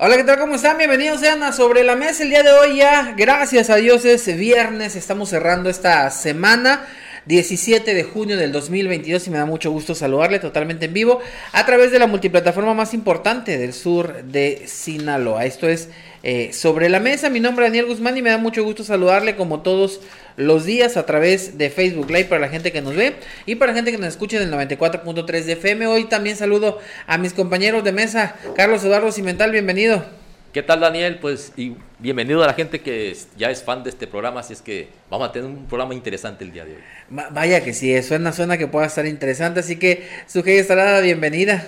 Hola, ¿qué tal? ¿Cómo están? Bienvenidos sean a Sobre la Mesa el día de hoy ya. Gracias a Dios es viernes, estamos cerrando esta semana. 17 de junio del 2022 y me da mucho gusto saludarle totalmente en vivo a través de la multiplataforma más importante del sur de Sinaloa. Esto es eh, Sobre la Mesa. Mi nombre es Daniel Guzmán y me da mucho gusto saludarle como todos los días a través de Facebook Live para la gente que nos ve y para la gente que nos escucha en el 94.3 de FM. Hoy también saludo a mis compañeros de mesa, Carlos Eduardo Cimental, bienvenido. ¿Qué tal Daniel? Pues y bienvenido a la gente que ya es fan de este programa, así es que vamos a tener un programa interesante el día de hoy. vaya que sí, suena, suena que pueda estar interesante, así que Sujei Estrada, bienvenida.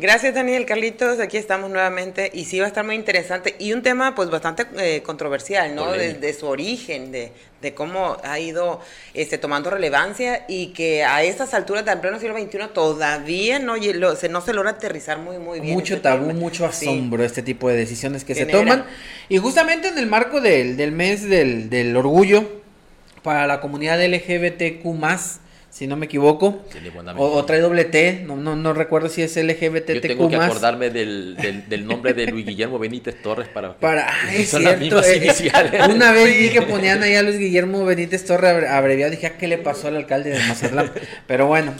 Gracias Daniel, Carlitos, aquí estamos nuevamente. Y sí va a estar muy interesante. Y un tema pues bastante eh, controversial, ¿no? De, su origen, de, de, cómo ha ido este, tomando relevancia y que a estas alturas del pleno siglo XXI todavía no, se, no se logra aterrizar muy muy bien. Mucho este tabú, mucho asombro este tipo de decisiones que se toman. Y justamente en el marco del, del mes del, del orgullo para la comunidad LGBTQ+, si no me equivoco. o, trae doble T, no, no, no recuerdo si es LGBTQ+. Yo tengo que acordarme del, del, nombre de Luis Guillermo Benítez Torres para... para son las mismas eh, iniciales. Una vez vi que ponían ahí a Luis Guillermo Benítez Torres abreviado, dije, ah, ¿qué le pasó al alcalde de Mazatlán? Pero bueno,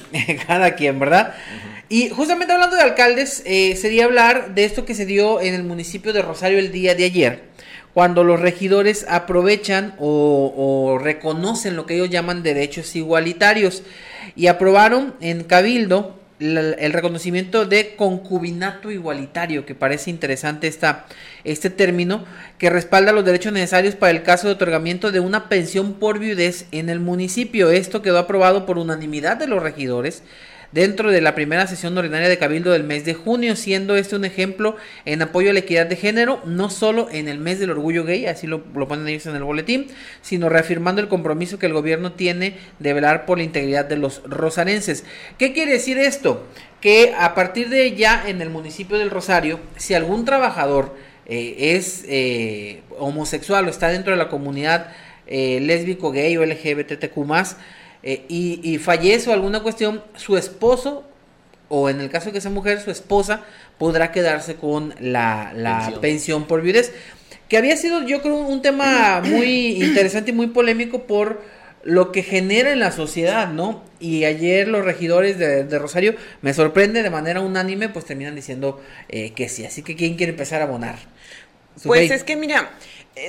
cada quien, ¿verdad? Y justamente hablando de alcaldes, eh, sería hablar de esto que se dio en el municipio de Rosario el día de ayer cuando los regidores aprovechan o, reconocen lo que ellos llaman derechos igualitarios y aprobaron en Cabildo el reconocimiento de concubinato igualitario, que parece interesante esta, este término, que respalda los derechos necesarios para el caso de otorgamiento de una pensión por viudez en el municipio. Esto quedó aprobado por unanimidad de los regidores dentro de la primera sesión ordinaria de Cabildo del mes de junio, siendo este un ejemplo en apoyo a la equidad de género, no solo en el mes del orgullo gay, así lo, ponen ellos en el boletín, sino reafirmando el compromiso que el gobierno tiene de velar por la integridad de los rosarenses. ¿Qué quiere decir esto? Que a partir de ya en el municipio del Rosario, si algún trabajador eh, es eh, homosexual o está dentro de la comunidad eh, lésbico, gay o LGBTQ eh, y, fallece o alguna cuestión, su esposo, o en el caso de que sea mujer, su esposa, podrá quedarse con la, pensión. por viudez. Que había sido, yo creo, un tema muy interesante y muy polémico por lo que genera en la sociedad, ¿no? Y ayer los regidores de, Rosario, me sorprende de manera unánime, pues terminan diciendo eh, que sí. Así que, ¿quién quiere empezar a abonar? Pues es que, mira,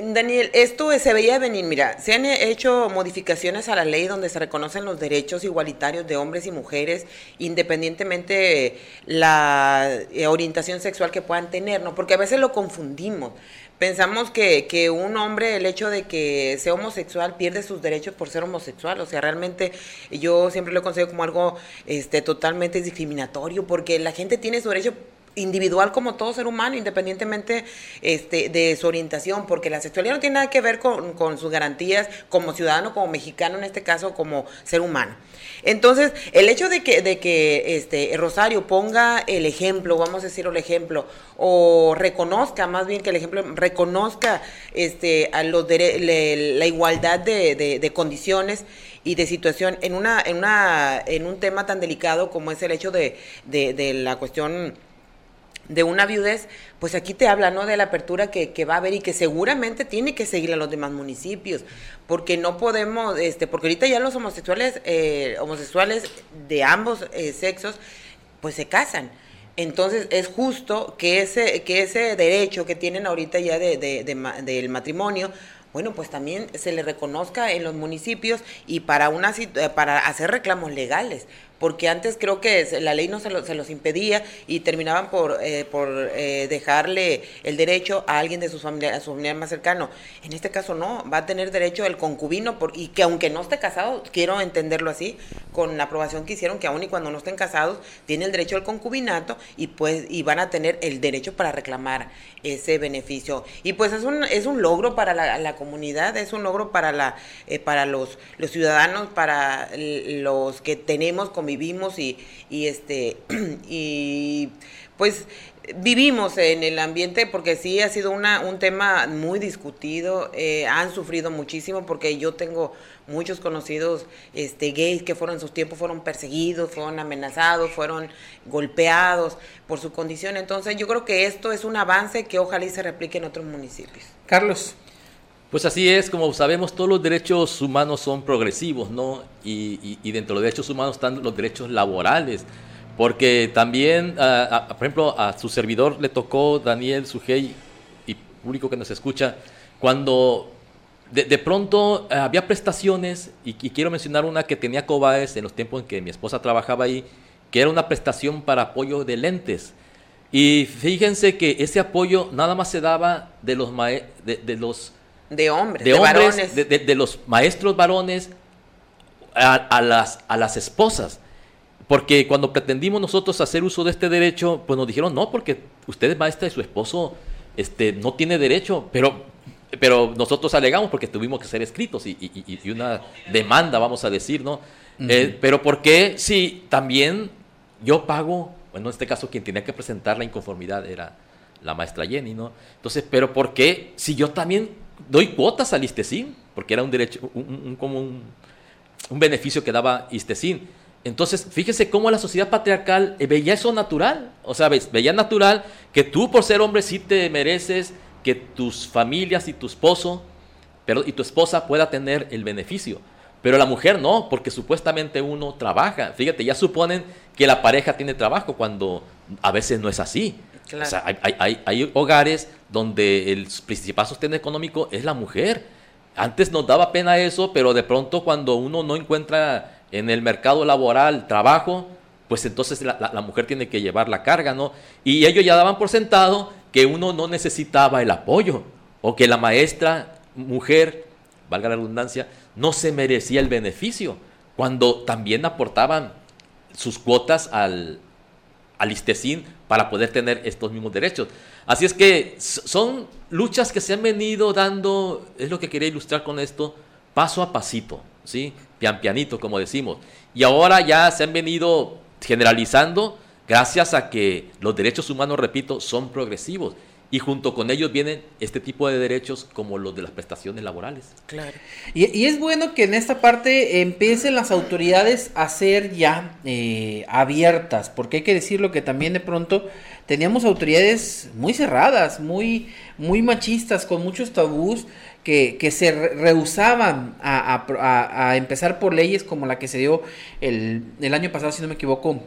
Daniel, esto se veía venir. Mira, se han hecho modificaciones a la ley donde se reconocen los derechos igualitarios de hombres y mujeres, independientemente la eh, orientación sexual que puedan tener, ¿no? Porque a veces lo confundimos. Pensamos que, que un hombre, el hecho de que sea homosexual, pierde sus derechos por ser homosexual. O sea, realmente yo siempre lo considero como algo este, totalmente discriminatorio, porque la gente tiene su derecho individual como todo ser humano, independientemente este, de su orientación, porque la sexualidad no tiene nada que ver con, con, sus garantías como ciudadano, como mexicano, en este caso, como ser humano. Entonces, el hecho de que, de que este, Rosario ponga el ejemplo, vamos a decir el ejemplo, o reconozca, más bien que el ejemplo reconozca este, a los la igualdad de, de, de condiciones, y de situación en una en una en un tema tan delicado como es el hecho de, de, de la cuestión de una viudez, pues aquí te habla, ¿no? De la apertura que, que, va a haber y que seguramente tiene que seguir a los demás municipios, porque no podemos, este, porque ahorita ya los homosexuales, eh, homosexuales de ambos eh, sexos, pues se casan. Entonces es justo que ese, que ese derecho que tienen ahorita ya de, de, del matrimonio, bueno, pues también se le reconozca en los municipios y para, una, para hacer reclamos legales, porque antes creo que la ley no se, se los impedía y terminaban por, eh, por eh, dejarle el derecho a alguien de sus familia, a su familiar más cercano. En este caso no, va a tener derecho el concubino y que aunque no esté casado, quiero entenderlo así, con la aprobación que hicieron, que aún y cuando no estén casados, tiene el derecho al concubinato y pues y van a tener el derecho para reclamar ese beneficio. Y pues es un, es un logro para la, comunidad, es un logro para la eh, para los, los ciudadanos, para los que tenemos convivencia vivimos y, y este y pues vivimos en el ambiente porque sí ha sido una, un tema muy discutido, eh, han sufrido muchísimo porque yo tengo muchos conocidos este, gays que fueron en sus tiempos fueron perseguidos, fueron amenazados, fueron golpeados por su condición. Entonces yo creo que esto es un avance que ojalá se replique en otros municipios. Carlos. Pues así es, como sabemos, todos los derechos humanos son progresivos, ¿no? Y, dentro de los derechos humanos están los derechos laborales, porque también, por ejemplo, a su servidor le tocó, Daniel Sujei, y público que nos escucha, cuando de, pronto eh, había prestaciones, y, quiero mencionar una que tenía Cobaes en los tiempos en que mi esposa trabajaba ahí, que era una prestación para apoyo de lentes. Y fíjense que ese apoyo nada más se daba de los de hombres, de, varones. De, los maestros varones a, las, a las esposas. Porque cuando pretendimos nosotros hacer uso de este derecho, pues nos dijeron, no, porque usted es maestra y su esposo este, no tiene derecho, pero, pero nosotros alegamos porque tuvimos que ser escritos y, y, una demanda, vamos a decir, ¿no? Eh, pero ¿por qué si también yo pago, bueno, en este caso quien tenía que presentar la inconformidad era la maestra Jenny, ¿no? Entonces, pero ¿por qué si yo también doy cuotas al Istecín, porque era un derecho, un, como un, beneficio que daba Istecín. Entonces, fíjese cómo la sociedad patriarcal eh, veía eso natural. O sea, veía natural que tú por ser hombre sí te mereces que tus familias y tu esposo pero, y tu esposa pueda tener el beneficio. Pero la mujer no, porque supuestamente uno trabaja. Fíjate, ya suponen que la pareja tiene trabajo cuando a veces no es así. O sea, hay, hogares donde el principal sostén económico es la mujer. Antes nos daba pena eso, pero de pronto cuando uno no encuentra en el mercado laboral trabajo, pues entonces la, mujer tiene que llevar la carga, ¿no? Y ellos ya daban por sentado que uno no necesitaba el apoyo, o que la maestra mujer, valga la redundancia, no se merecía el beneficio, cuando también aportaban sus cuotas al, al ISTESIN para poder tener estos mismos derechos. Así es que son luchas que se han venido dando, es lo que quería ilustrar con esto, paso a pasito, ¿sí? Pian pianito, como decimos. Y ahora ya se han venido generalizando gracias a que los derechos humanos, repito, son progresivos y junto con ellos vienen este tipo de derechos como los de las prestaciones laborales. Claro. Y, es bueno que en esta parte empiecen las autoridades a ser ya eh, abiertas, porque hay que decirlo que también de pronto teníamos autoridades muy cerradas, muy, muy machistas, con muchos tabús. Que, que se rehusaban a, empezar por leyes como la que se dio el, el año pasado, si no me equivoco,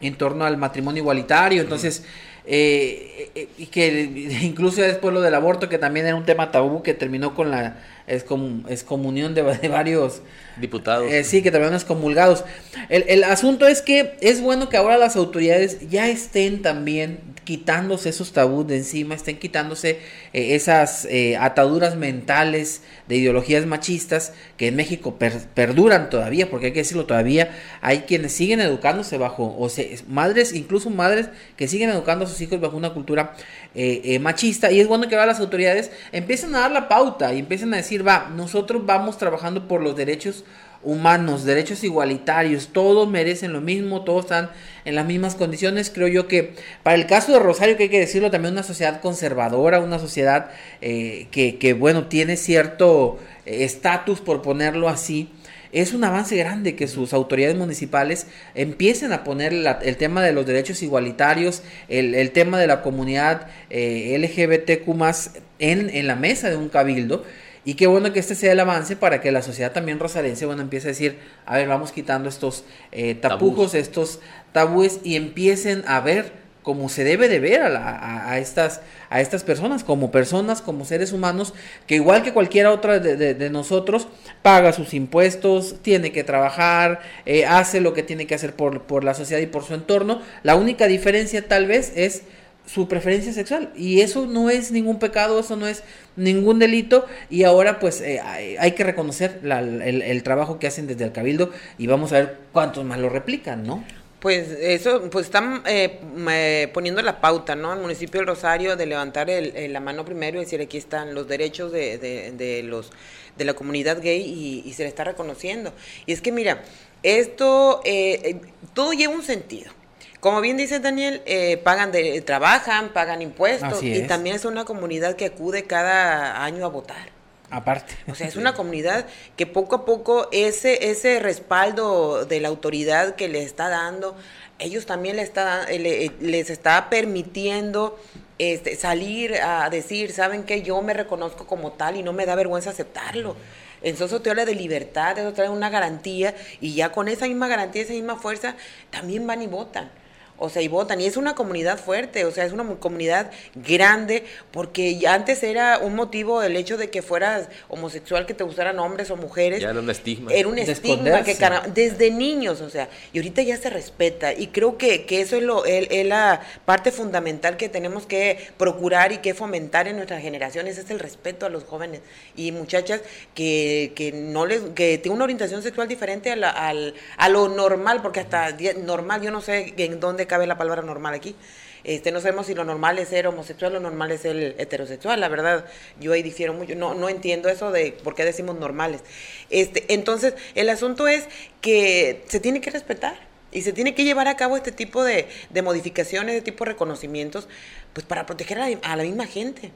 en torno al matrimonio igualitario. Entonces, eh, eh, y que incluso después lo del aborto, que también era un tema tabú, que terminó con la excomunión de, de varios diputados. Eh, sí, que terminaron excomulgados. El, el asunto es que es bueno que ahora las autoridades ya estén también quitándose esos tabús de encima, estén quitándose eh, esas eh, ataduras mentales de ideologías machistas que en México perduran todavía, porque hay que decirlo todavía, hay quienes siguen educándose bajo, o sea, madres, incluso madres que siguen educando a sus hijos bajo una cultura eh, machista, y es bueno que las autoridades empiecen a dar la pauta y empiecen a decir, va, nosotros vamos trabajando por los derechos humanos, derechos igualitarios, todos merecen lo mismo, todos están en las mismas condiciones. Creo yo que para el caso de Rosario, que hay que decirlo, también una sociedad conservadora, una sociedad eh, que, bueno, tiene cierto eh, estatus, por ponerlo así. Es un avance grande que sus autoridades municipales empiecen a poner el tema de los derechos igualitarios, el, tema de la comunidad eh, LGBTQ en, en la mesa de un cabildo. Y qué bueno que este sea el avance para que la sociedad también rosarense, bueno, empiece a decir, a ver, vamos quitando estos eh, tapujos, estos tabúes y empiecen a ver como se debe de ver a, a, estas, a estas personas, como personas, como seres humanos, que igual que cualquiera otra de, nosotros, paga sus impuestos, tiene que trabajar, eh, hace lo que tiene que hacer por, por la sociedad y por su entorno. La única diferencia tal vez es su preferencia sexual y eso no es ningún pecado, eso no es ningún delito y ahora pues eh, hay, que reconocer el, el, trabajo que hacen desde el cabildo y vamos a ver cuántos más lo replican, ¿no? Pues eso, pues están eh, poniendo la pauta, ¿no? El municipio del Rosario de levantar el, la mano primero y decir aquí están los derechos de, de, los de la comunidad gay y, se le está reconociendo. Y es que mira, esto eh, eh, todo lleva un sentido. Como bien dice Daniel, pagan de, trabajan, pagan impuestos y también es una comunidad que acude cada año a votar. Aparte. O sea, es una comunidad que poco a poco ese, ese respaldo de la autoridad que le está dando, ellos también le está, les está permitiendo este, salir a decir, ¿saben qué? Yo me reconozco como tal y no me da vergüenza aceptarlo. Entonces eso te habla de libertad, eso trae una garantía y ya con esa misma garantía, esa misma fuerza, también van y votan o sea, y votan. Y es una comunidad fuerte, o sea, es una comunidad grande, porque ya antes era un motivo el hecho de que fueras homosexual, que te gustaran hombres o mujeres. Ya era un estigma. Era un estigma que desde niños, o sea, y ahorita ya se respeta. Y creo que, que eso es, lo, es, la parte fundamental que tenemos que procurar y que fomentar en nuestras generaciones, es el respeto a los jóvenes y muchachas que, que no les, que tienen una orientación sexual diferente a, la, al, a lo normal, porque hasta normal, yo no sé en dónde cabe la palabra normal aquí. Este, no sabemos si lo normal es ser homosexual, lo normal es ser heterosexual, la verdad, yo ahí difiero mucho, no, no entiendo eso de por qué decimos normales. Este, entonces, el asunto es que se tiene que respetar y se tiene que llevar a cabo este tipo de, de modificaciones, de tipo de reconocimientos, pues para proteger a la, misma gente.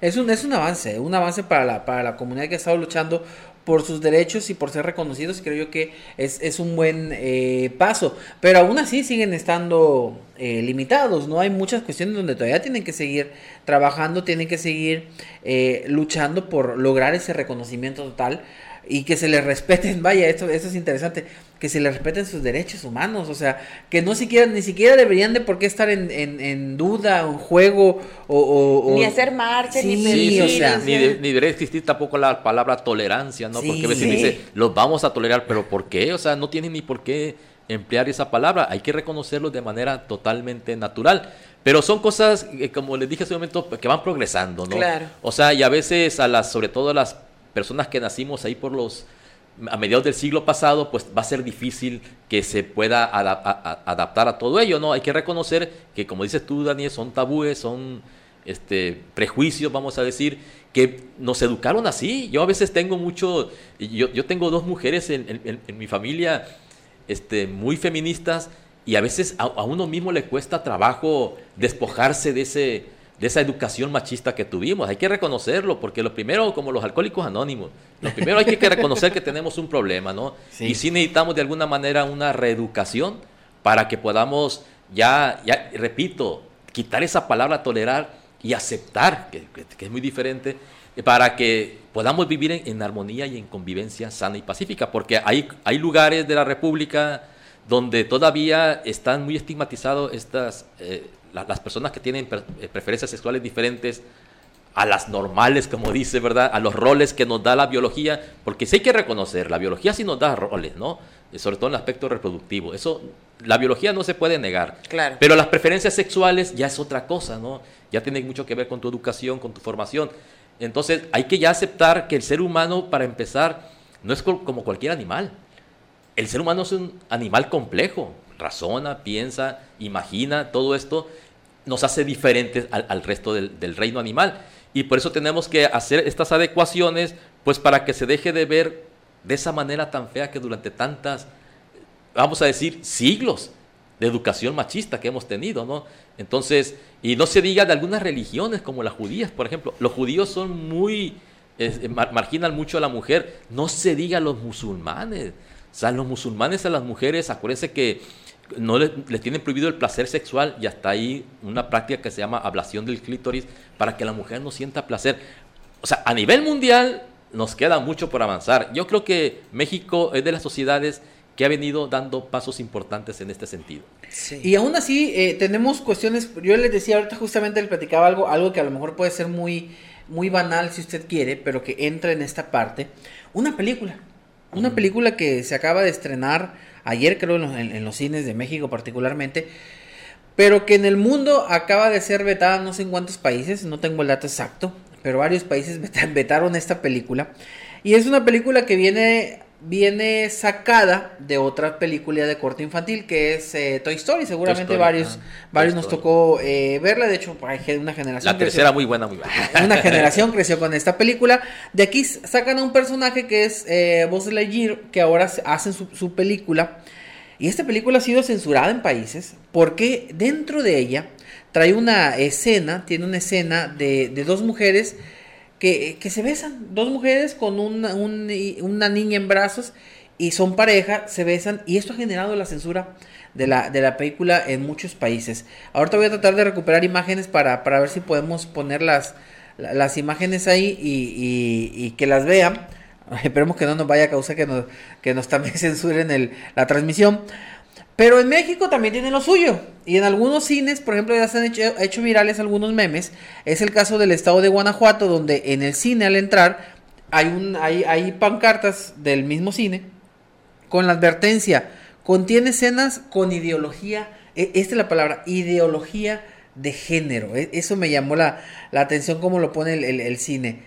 Es un, es un avance, un avance para la, para la comunidad que ha estado luchando por sus derechos y por ser reconocidos, creo yo que es, es un buen eh, paso. Pero aún así siguen estando eh, limitados, ¿no? Hay muchas cuestiones donde todavía tienen que seguir trabajando, tienen que seguir eh, luchando por lograr ese reconocimiento total y que se les respeten, vaya, esto, esto es interesante, que se les respeten sus derechos humanos, o sea, que no siquiera, ni siquiera deberían de por qué estar en, en, duda, en juego, o, Ni hacer marcha, ni pedir, o sea, ni, debería existir tampoco la palabra tolerancia, ¿no? Porque a veces dice, los vamos a tolerar, pero ¿por qué? O sea, no tienen ni por qué emplear esa palabra, hay que reconocerlo de manera totalmente natural. Pero son cosas, eh, como les dije hace un momento, que van progresando, ¿no? Claro. O sea, y a veces a las, sobre todo a las personas que nacimos ahí por los a mediados del siglo pasado, pues va a ser difícil que se pueda adaptar a todo ello, ¿no? Hay que reconocer que, como dices tú, Daniel, son tabúes, son este, prejuicios, vamos a decir, que nos educaron así. Yo a veces tengo mucho, yo, yo tengo dos mujeres en, mi familia este, muy feministas y a veces a uno mismo le cuesta trabajo despojarse de ese de esa educación machista que tuvimos. Hay que reconocerlo, porque lo primero, como los alcohólicos anónimos, lo primero hay que reconocer que tenemos un problema, ¿no? Y sí necesitamos de alguna manera una reeducación para que podamos ya, ya repito, quitar esa palabra tolerar y aceptar, que, es muy diferente, para que podamos vivir en, armonía y en convivencia sana y pacífica, porque hay, hay lugares de la República donde todavía están muy estigmatizados estas, eh, las personas que tienen eh, preferencias sexuales diferentes a las normales, como dice, ¿verdad? A los roles que nos da la biología, porque sí hay que reconocer, la biología sí nos da roles, ¿no? Eh, sobre todo en el aspecto reproductivo. Eso, la biología no se puede negar. Claro. Pero las preferencias sexuales ya es otra cosa, ¿no? Ya tiene mucho que ver con tu educación, con tu formación. Entonces, hay que ya aceptar que el ser humano, para empezar, no es como cualquier animal. El ser humano es un animal complejo. Razona, piensa, imagina, todo esto nos hace diferentes al, resto del, reino animal. Y por eso tenemos que hacer estas adecuaciones, pues para que se deje de ver de esa manera tan fea que durante tantas, vamos a decir, siglos de educación machista que hemos tenido, ¿no? Entonces, y no se diga de algunas religiones como las judías, por ejemplo. Los judíos son muy, marginan mucho a la mujer. No se diga los musulmanes. O sea, los musulmanes a las mujeres, acuérdense que no les, tienen prohibido el placer sexual y hasta ahí una práctica que se llama ablación del clítoris para que la mujer no sienta placer. O sea, a nivel mundial nos queda mucho por avanzar. Yo creo que México es de las sociedades que ha venido dando pasos importantes en este sentido. Y aún así eh, tenemos cuestiones, yo les decía ahorita justamente le platicaba algo, algo que a lo mejor puede ser muy, muy banal si usted quiere, pero que entra en esta parte, una película, una película que se acaba de estrenar ayer creo en los, cines de México particularmente, pero que en el mundo acaba de ser vetada no sé en cuántos países, no tengo el dato exacto, pero varios países vetaron esta película. Y es una película que viene viene sacada de otra película de corte infantil que es eh, Toy Story. Seguramente varios, varios nos tocó eh, verla. De hecho, hay una generación. La tercera muy buena, muy buena. Una generación creció con esta película. De aquí sacan a un personaje que es eh, Buzz Lightyear, que ahora hacen su, película. Y esta película ha sido censurada en países porque dentro de ella trae una escena, tiene una escena de, de dos mujeres que, se besan, dos mujeres con una, una niña en brazos y son pareja, se besan y esto ha generado la censura de la, de la película en muchos países. Ahorita voy a tratar de recuperar imágenes para, para ver si podemos poner las, las imágenes ahí y, y, que las vean. Esperemos que no nos vaya a causar que nos, que nos también censuren el, la transmisión. Pero en México también tienen lo suyo. Y en algunos cines, por ejemplo, ya se han hecho, virales algunos memes. Es el caso del estado de Guanajuato, donde en el cine al entrar hay, un, hay, hay pancartas del mismo cine con la advertencia. Contiene escenas con ideología, e, esta es la palabra, ideología de género. E, eso me llamó la, atención como lo pone el, cine.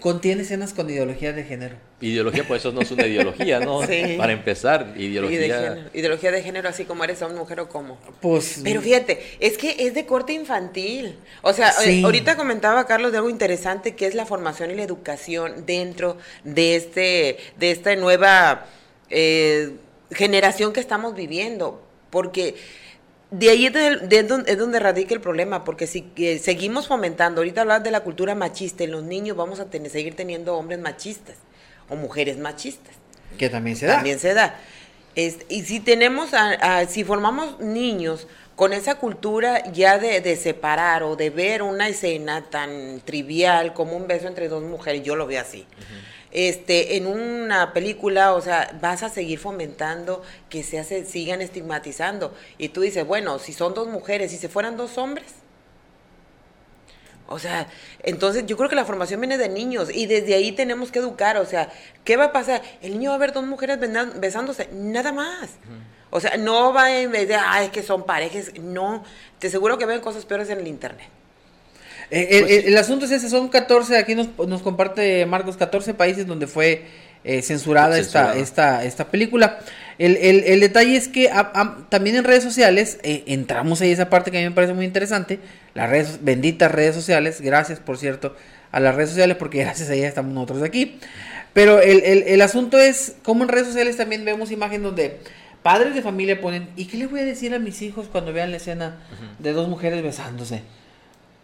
Contiene escenas con ideología de género. Ideología, pues eso no es una ideología, ¿no? Para empezar, ideología. De ideología de género, así como eres hombre, mujer o como. Pues. Pero fíjate, es que es de corte infantil. O sea, eh, ahorita comentaba Carlos de algo interesante que es la formación y la educación dentro de este, de esta nueva eh, generación que estamos viviendo. Porque de ahí es, donde, radica el problema, porque si seguimos fomentando, ahorita hablas de la cultura machista, en los niños vamos a tener, seguir teniendo hombres machistas o mujeres machistas. Que también se da. También se da. y si tenemos, si formamos niños con esa cultura ya de, separar o de ver una escena tan trivial como un beso entre dos mujeres, yo lo veo así este, en una película, o sea, vas a seguir fomentando que se hace, sigan estigmatizando. Y tú dices, bueno, si son dos mujeres, si fueran dos hombres. O sea, entonces yo creo que la formación viene de niños y desde ahí tenemos que educar. O sea, ¿qué va a pasar? El niño va a ver dos mujeres besándose, nada más. O sea, no va en vez de, ay, es que son parejas. No, te seguro que ven cosas peores en el internet. Eh, pues el, asunto es ese, son 14, aquí nos, nos comparte Marcos, 14 países donde fue eh, censurada, esta, esta, esta película. El, el, detalle es que también en redes sociales, eh, entramos ahí esa parte que a mí me parece muy interesante, las redes, benditas redes sociales, gracias por cierto a las redes sociales porque gracias a ellas estamos nosotros aquí. Pero el, el asunto es como en redes sociales también vemos imágenes donde padres de familia ponen, ¿y qué le voy a decir a mis hijos cuando vean la escena de dos mujeres besándose?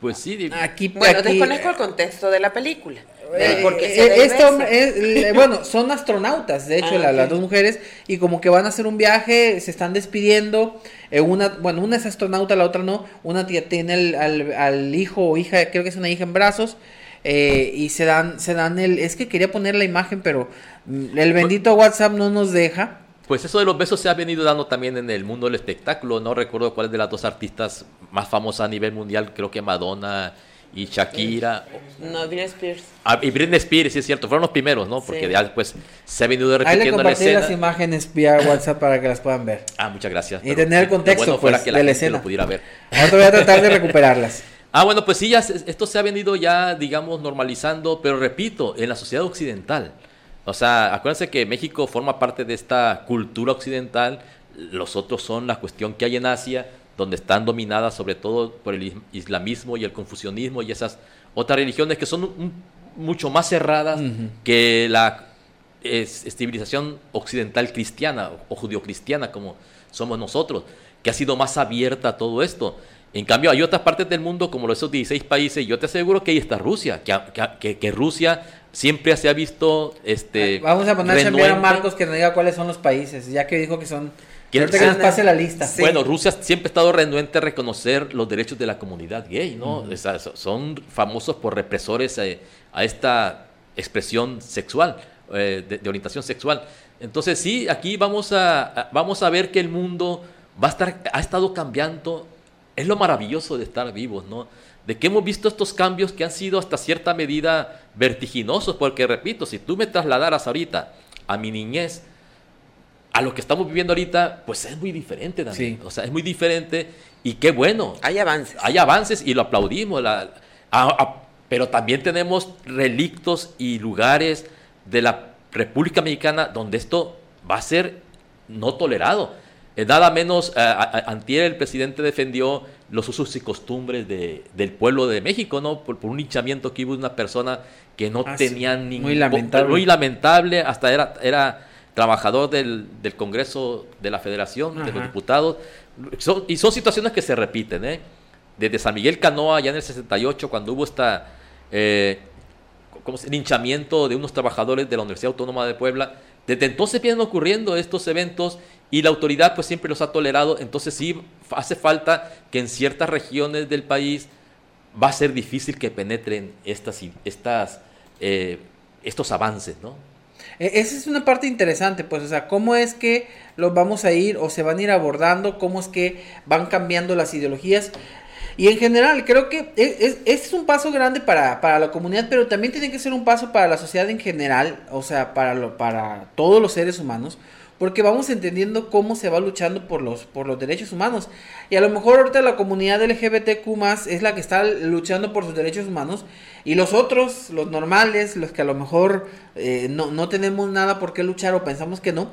Pues sí. Aquí, bueno, desconozco el contexto de la película. Eh, porque bueno, son astronautas, de hecho, ah, las dos mujeres, y como que van a hacer un viaje, se están despidiendo. Eh, una, bueno, una es astronauta, la otra no. Una tía tiene al, al, hijo o hija, creo que es una hija en brazos. Eh, y se dan, se dan el. Es que quería poner la imagen, pero mm, el bendito WhatsApp no nos deja. Pues eso de los besos se ha venido dando también en el mundo del espectáculo. No recuerdo cuál es de las dos artistas más famosas a nivel mundial, creo que Madonna y Shakira. No, Britney Spears. Ah, y Britney Spears, sí es cierto, fueron los primeros, ¿no? Porque ya después se ha venido repitiendo la escena. las imágenes vía WhatsApp para que las puedan ver. Ah, muchas gracias. Y tener el contexto pues, que la de la escena. Lo pudiera ver. Ahora voy a tratar de recuperarlas. Ah, bueno, pues sí, ya esto se ha venido ya, digamos, normalizando, pero repito, en la sociedad occidental. O sea, acuérdense que México forma parte de esta cultura occidental, los otros son la cuestión que hay en Asia, donde están dominadas sobre todo por el islamismo y el confucianismo y esas otras religiones que son mucho más cerradas que la civilización occidental cristiana o judio-cristiana como somos nosotros, que ha sido más abierta a todo esto. En cambio, hay otras partes del mundo, como esos 16 países, y yo te aseguro que ahí está Rusia, que, que Rusia siempre se ha visto este vamos a poner a Marcos que nos diga cuáles son los países ya que dijo que son que nos pase la lista. Bueno Rusia siempre ha estado renuente a reconocer los derechos de la comunidad gay no son famosos por represores eh, a esta expresión sexual eh, de, orientación sexual. Entonces sí, aquí vamos a, vamos a ver que el mundo va a estar, ha estado cambiando. Es lo maravilloso de estar vivos, ¿no? De que hemos visto estos cambios que han sido hasta cierta medida vertiginosos, porque repito, si tú me trasladaras ahorita a mi niñez, a lo que estamos viviendo ahorita, pues es muy diferente también. O sea, es muy diferente y qué bueno. Hay avances. Hay avances y lo aplaudimos. pero también tenemos relictos y lugares de la República Mexicana donde esto va a ser no tolerado. Eh, nada menos, eh, antier el presidente defendió los usos y costumbres del pueblo de México, ¿no? Por, un hinchamiento que hubo una persona que no ah, tenía ningún... Muy lamentable. Muy lamentable, hasta era, era trabajador del, Congreso de la Federación, de los diputados. y son situaciones que se repiten, ¿eh? Desde San Miguel Canoa, ya en el 68, cuando hubo esta... Eh, linchamiento de unos trabajadores de la Universidad Autónoma de Puebla. Desde entonces vienen ocurriendo estos eventos y la autoridad pues siempre los ha tolerado. Entonces sí hace falta que en ciertas regiones del país va a ser difícil que penetren estas, estas, eh, estos avances, ¿no? E, esa es una parte interesante, pues, o sea, cómo es que los vamos a ir o se van a ir abordando, cómo es que van cambiando las ideologías. Y en general, creo que es, es, un paso grande para, para, la comunidad, pero también tiene que ser un paso para la sociedad en general, o sea, para, lo, para todos los seres humanos, porque vamos entendiendo cómo se va luchando por los, por los derechos humanos. Y a lo mejor ahorita la comunidad LGBTQ es la que está luchando por sus derechos humanos, y los otros, los normales, los que a lo mejor eh, no, no tenemos nada por qué luchar o pensamos que no,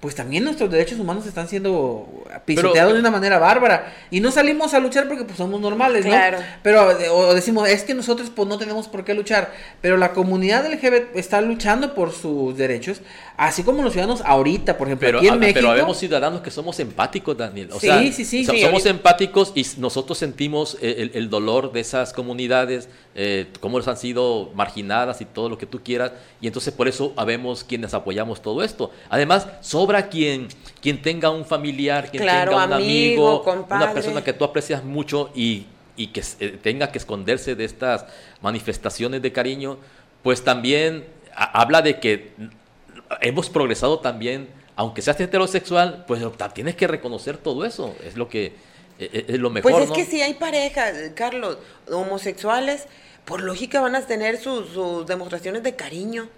pues también nuestros derechos humanos están siendo pisoteados de una manera bárbara. Y no salimos a luchar porque pues somos normales, ¿no? Pero, o decimos, es que nosotros pues no tenemos por qué luchar. Pero la comunidad LGBT está luchando por sus derechos, así como los ciudadanos ahorita, por ejemplo, pero, aquí en México. Pero vemos ciudadanos que somos empáticos, Daniel. O sí, sí, sí, Somos empáticos y nosotros sentimos el, el dolor de esas comunidades, eh, cómo han sido marginadas y todo lo que tú quieras. Y entonces por eso habemos quienes apoyamos todo esto. Además, sobra quien, quien tenga un familiar, quien tenga un amigo, una persona que tú aprecias mucho y, que eh, tenga que esconderse de estas manifestaciones de cariño, pues también habla de que hemos progresado también, aunque seas heterosexual, pues tienes que reconocer todo eso. Es lo que e, e, es lo mejor. Pues es que si hay parejas, Carlos, homosexuales por lógica van a tener sus, demostraciones de cariño,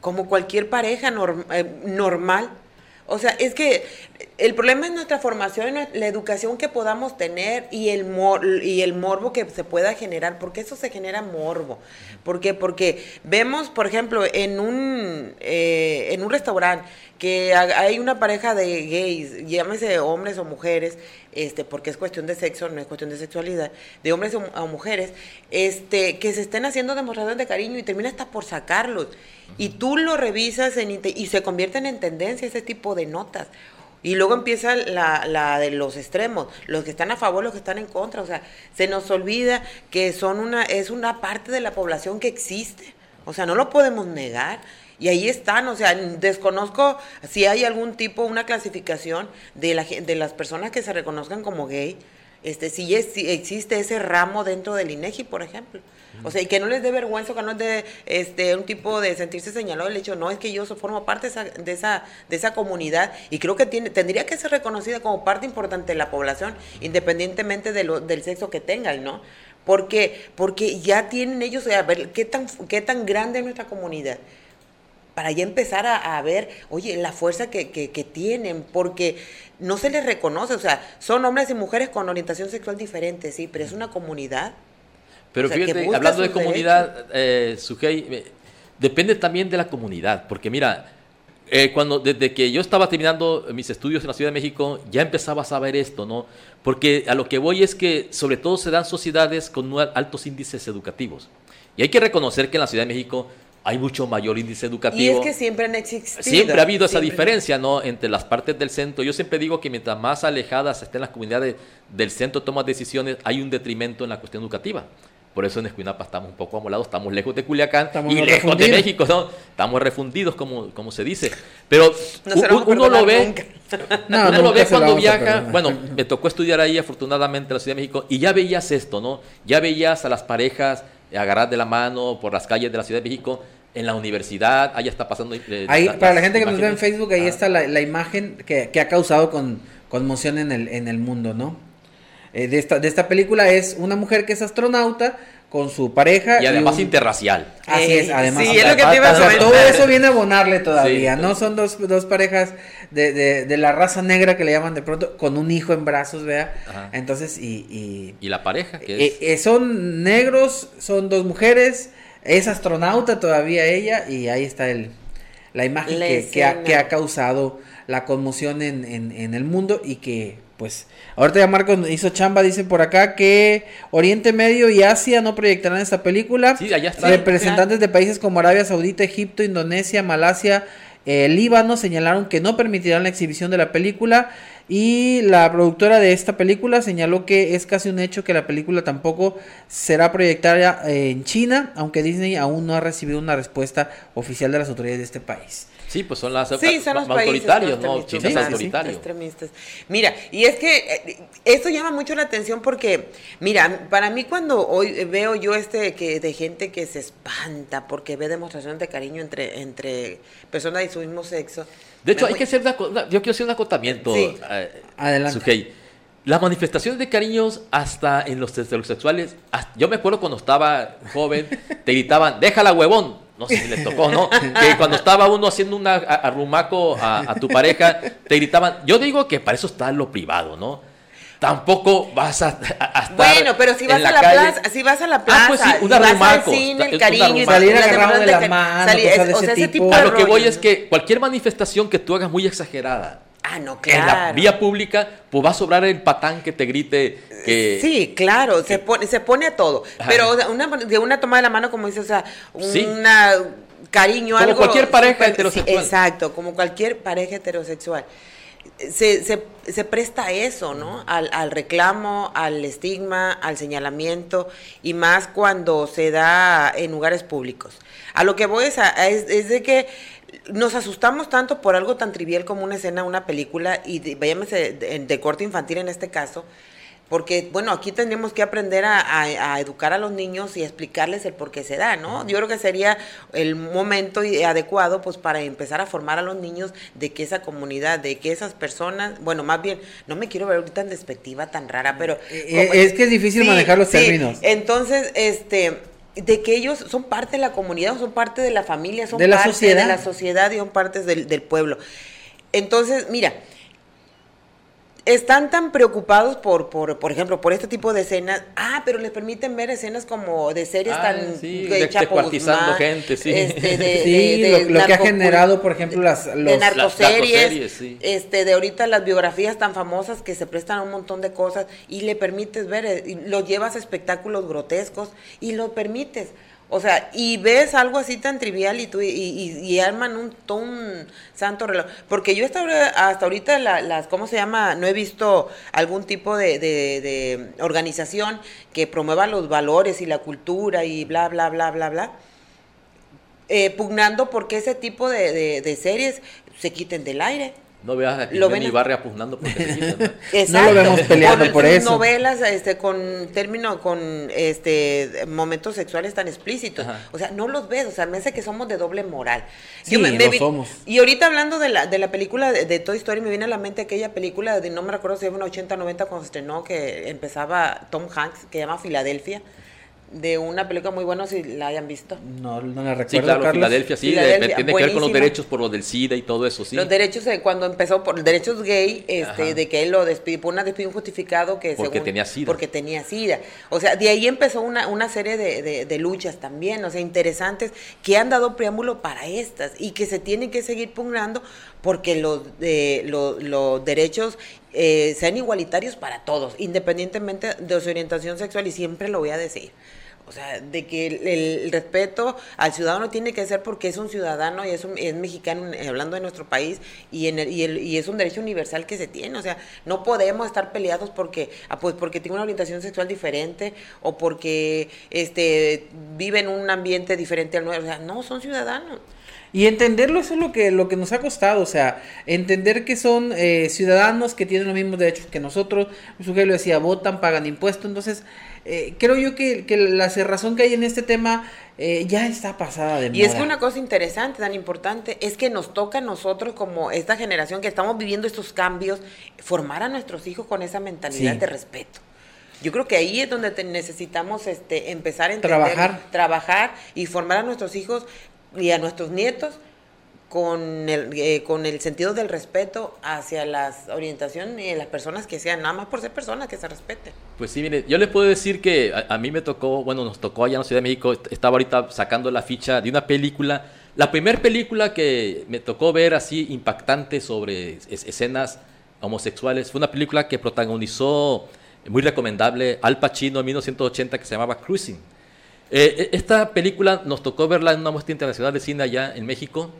como cualquier pareja eh, normal. O sea, es que el problema es nuestra formación, la educación que podamos tener y el, y el morbo que se pueda generar, porque eso se genera morbo. ¿Por qué? Porque vemos, por ejemplo, en un, eh, en un restaurante que hay una pareja de gays, llámese hombres o mujeres, este, porque es cuestión de sexo, no es cuestión de sexualidad, de hombres o, mujeres, este, que se estén haciendo demostraciones de cariño y termina hasta por sacarlos. Y tú lo revisas en, y se convierten en tendencia ese tipo de notas. Y luego empieza la, la, de los extremos, los que están a favor, los que están en contra. O sea, se nos olvida que son una, es una parte de la población que existe. O sea, no lo podemos negar. Y ahí están, o sea, desconozco si hay algún tipo, una clasificación de, la, de las personas que se reconozcan como gay. Este, si, existe ese ramo dentro del INEGI, por ejemplo. O sea, y que no les dé vergüenza, que no les dé este, un tipo de sentirse señalado el hecho, no, es que yo formo parte de esa, de esa, de esa comunidad y creo que tiene, tendría que ser reconocida como parte importante de la población, independientemente de lo, del sexo que tengan, ¿no? Porque, porque ya tienen ellos, a ver, qué tan, qué tan grande es nuestra comunidad para ya empezar a, ver, oye, la fuerza que, que, tienen, porque no se les reconoce, o sea, son hombres y mujeres con orientación sexual diferente, sí, pero es una comunidad pero fíjate, hablando de comunidad, eh, Sujei, depende también de la comunidad, porque mira, eh, cuando desde que yo estaba terminando mis estudios en la Ciudad de México, ya empezaba a saber esto, ¿no? Porque a lo que voy es que sobre todo se dan sociedades con altos índices educativos. Y hay que reconocer que en la Ciudad de México hay mucho mayor índice educativo. Y es que siempre han existido. Siempre ha habido esa diferencia, ¿no? Entre las partes del centro. Yo siempre digo que mientras más alejadas estén las comunidades del centro de toma decisiones, hay un detrimento en la cuestión educativa. Por eso en Escuinapa estamos un poco amolados, estamos lejos de Culiacán y lejos de México, ¿no? Estamos refundidos, como, como se dice. Pero uno lo ve, uno lo ve cuando viaja. Bueno, me tocó estudiar ahí afortunadamente en la Ciudad de México y ya veías esto, ¿no? Ya veías a las parejas agarrar de la mano por las calles de la Ciudad de México en la universidad, allá está pasando. Eh, ahí, para la gente que nos ve en Facebook, ahí está la, imagen que, ha causado con, conmoción en el, en el mundo, ¿no? Eh, de, esta, de esta película es una mujer que es astronauta con su pareja. Y además interracial. Así es, además. Sí, es lo que te iba a todo eso viene a abonarle todavía, ¿no? Son dos, dos parejas de, de, de, la raza negra que le llaman de pronto, con un hijo en brazos, vea. Entonces, y, y... la pareja, que eh, es... Eh, son negros, son dos mujeres, es astronauta todavía ella, y ahí está el, la imagen que, que, ha, que, ha, causado la conmoción en, en, en el mundo y que pues ahorita ya Marcos hizo chamba, dice por acá que Oriente Medio y Asia no proyectarán esta película. Sí, allá está. Representantes de países como Arabia Saudita, Egipto, Indonesia, Malasia, eh, Líbano señalaron que no permitirán la exhibición de la película y la productora de esta película señaló que es casi un hecho que la película tampoco será proyectada en China, aunque Disney aún no ha recibido una respuesta oficial de las autoridades de este país. Sí, pues son las sí, son los autoritarios, ¿no? Extremistas. Mira, y es que eh, esto llama mucho la atención porque, mira, para mí cuando hoy veo yo este que de gente que se espanta porque ve demostraciones de cariño entre, entre personas de su mismo sexo. De hecho, hay que hacer una, yo quiero hacer un acotamiento. Sí. Eh, Adelante. Las manifestaciones de cariños hasta en los heterosexuales, yo me acuerdo cuando estaba joven, te gritaban, déjala huevón, no sé si les tocó, ¿no? Que cuando estaba uno haciendo un arrumaco a, tu pareja, te gritaban. Yo digo que para eso está lo privado, ¿no? Tampoco vas a, estar Bueno, pero si vas a la, plaza, si vas a la plaza, ah, pues sí, un arrumaco, el cariño, salir agarrado de la mano, o sea, ese tipo. A lo que voy es que cualquier manifestación que tú hagas muy exagerada, Ah, no, claro. En la vía pública, pues va a sobrar el patán que te grite que... Sí, claro, se pone, se pone a todo. Pero una, de una toma de la mano, como dices, o sea, una cariño, como algo... cualquier pareja heterosexual. exacto, como cualquier pareja heterosexual. Se, se, se presta a eso, ¿no? Al, al, reclamo, al estigma, al señalamiento, y más cuando se da en lugares públicos. A lo que voy es, es de que nos asustamos tanto por algo tan trivial como una escena, una película, y de, de, corte infantil en este caso, porque, bueno, aquí tendríamos que aprender a, educar a los niños y explicarles el por qué se da, ¿no? Yo creo que sería el momento adecuado, pues, para empezar a formar a los niños de que esa comunidad, de que esas personas, bueno, más bien, no me quiero ver ahorita tan despectiva, tan rara, pero... Eh, eh, es, que es difícil manejar los términos. Entonces, este de que ellos son parte de la comunidad, son parte de la familia, son de parte sociedad. de la sociedad y son parte del, del pueblo. Entonces, mira, están tan preocupados por, por, por ejemplo, por este tipo de escenas. Ah, pero les permiten ver escenas como de series ah, tan sí, de, gente, sí. Este, de, sí, lo, que ha generado, por ejemplo, las los, de narcoseries, este, de ahorita las biografías tan famosas que se prestan a un montón de cosas y le permites ver, eh, y lo llevas a espectáculos grotescos y lo permites. O sea, y ves algo así tan trivial y tú y, y, arman un, todo un santo reloj. Porque yo hasta, hasta ahorita, las, ¿cómo se llama? No he visto algún tipo de, de, organización que promueva los valores y la cultura y bla, bla, bla, bla, bla. Eh, pugnando porque ese tipo de, de series se quiten del aire. No veas a lo y Barria pugnando porque ¿no? lo vemos peleando por, eso. Novelas este, con término, con este momentos sexuales tan explícitos. O sea, no los ves. O sea, me hace que somos de doble moral. Sí, lo somos. Y ahorita hablando de la, de la película de, Toy Story, me viene a la mente aquella película de, no me recuerdo si era una 80, 90 cuando se estrenó, que empezaba Tom Hanks, que se llama Filadelfia de una película muy buena si la hayan visto. No, no la recuerdo. Sí, claro, Filadelfia, sí, tiene que ver con los derechos por lo del SIDA y todo eso, sí. Los derechos, cuando empezó por derechos gay, este, de que él lo despidió, por una despido justificado que Porque tenía SIDA. Porque tenía SIDA. O sea, de ahí empezó una, una serie de, de, luchas también, o sea, interesantes, que han dado preámbulo para estas y que se tienen que seguir pugnando porque los, eh, los, derechos eh, sean igualitarios para todos, independientemente de su orientación sexual, y siempre lo voy a decir. O sea, de que el, respeto al ciudadano tiene que ser porque es un ciudadano y es, un, es mexicano, eh, hablando de nuestro país, y, en y, el, y, es un derecho universal que se tiene. O sea, no podemos estar peleados porque, ah, pues porque tiene una orientación sexual diferente o porque este, vive en un ambiente diferente al nuestro. O sea, no, son ciudadanos. Y entenderlo eso es lo que, lo que nos ha costado, o sea, entender que son eh, ciudadanos que tienen los mismos derechos que nosotros. Su lo decía, votan, pagan impuestos, entonces eh, creo yo que, que, la cerrazón que hay en este tema eh, ya está pasada de moda. Y es que una cosa interesante, tan importante, es que nos toca a nosotros como esta generación que estamos viviendo estos cambios, formar a nuestros hijos con esa mentalidad de respeto. Yo creo que ahí es donde necesitamos este, empezar a entender, trabajar. trabajar y formar a nuestros hijos y a nuestros nietos con el, eh, con el sentido del respeto hacia las orientaciones y las personas que sean, nada más por ser personas que se respeten. Pues sí, mire, yo le puedo decir que a, mí me tocó, bueno, nos tocó allá en la Ciudad de México, estaba ahorita sacando la ficha de una película, la primera película que me tocó ver así impactante sobre escenas homosexuales, fue una película que protagonizó, muy recomendable, Al Pacino en 1980 que se llamaba Cruising. Eh, e, esta película nos tocó verla en una muestra internacional de cine allá en México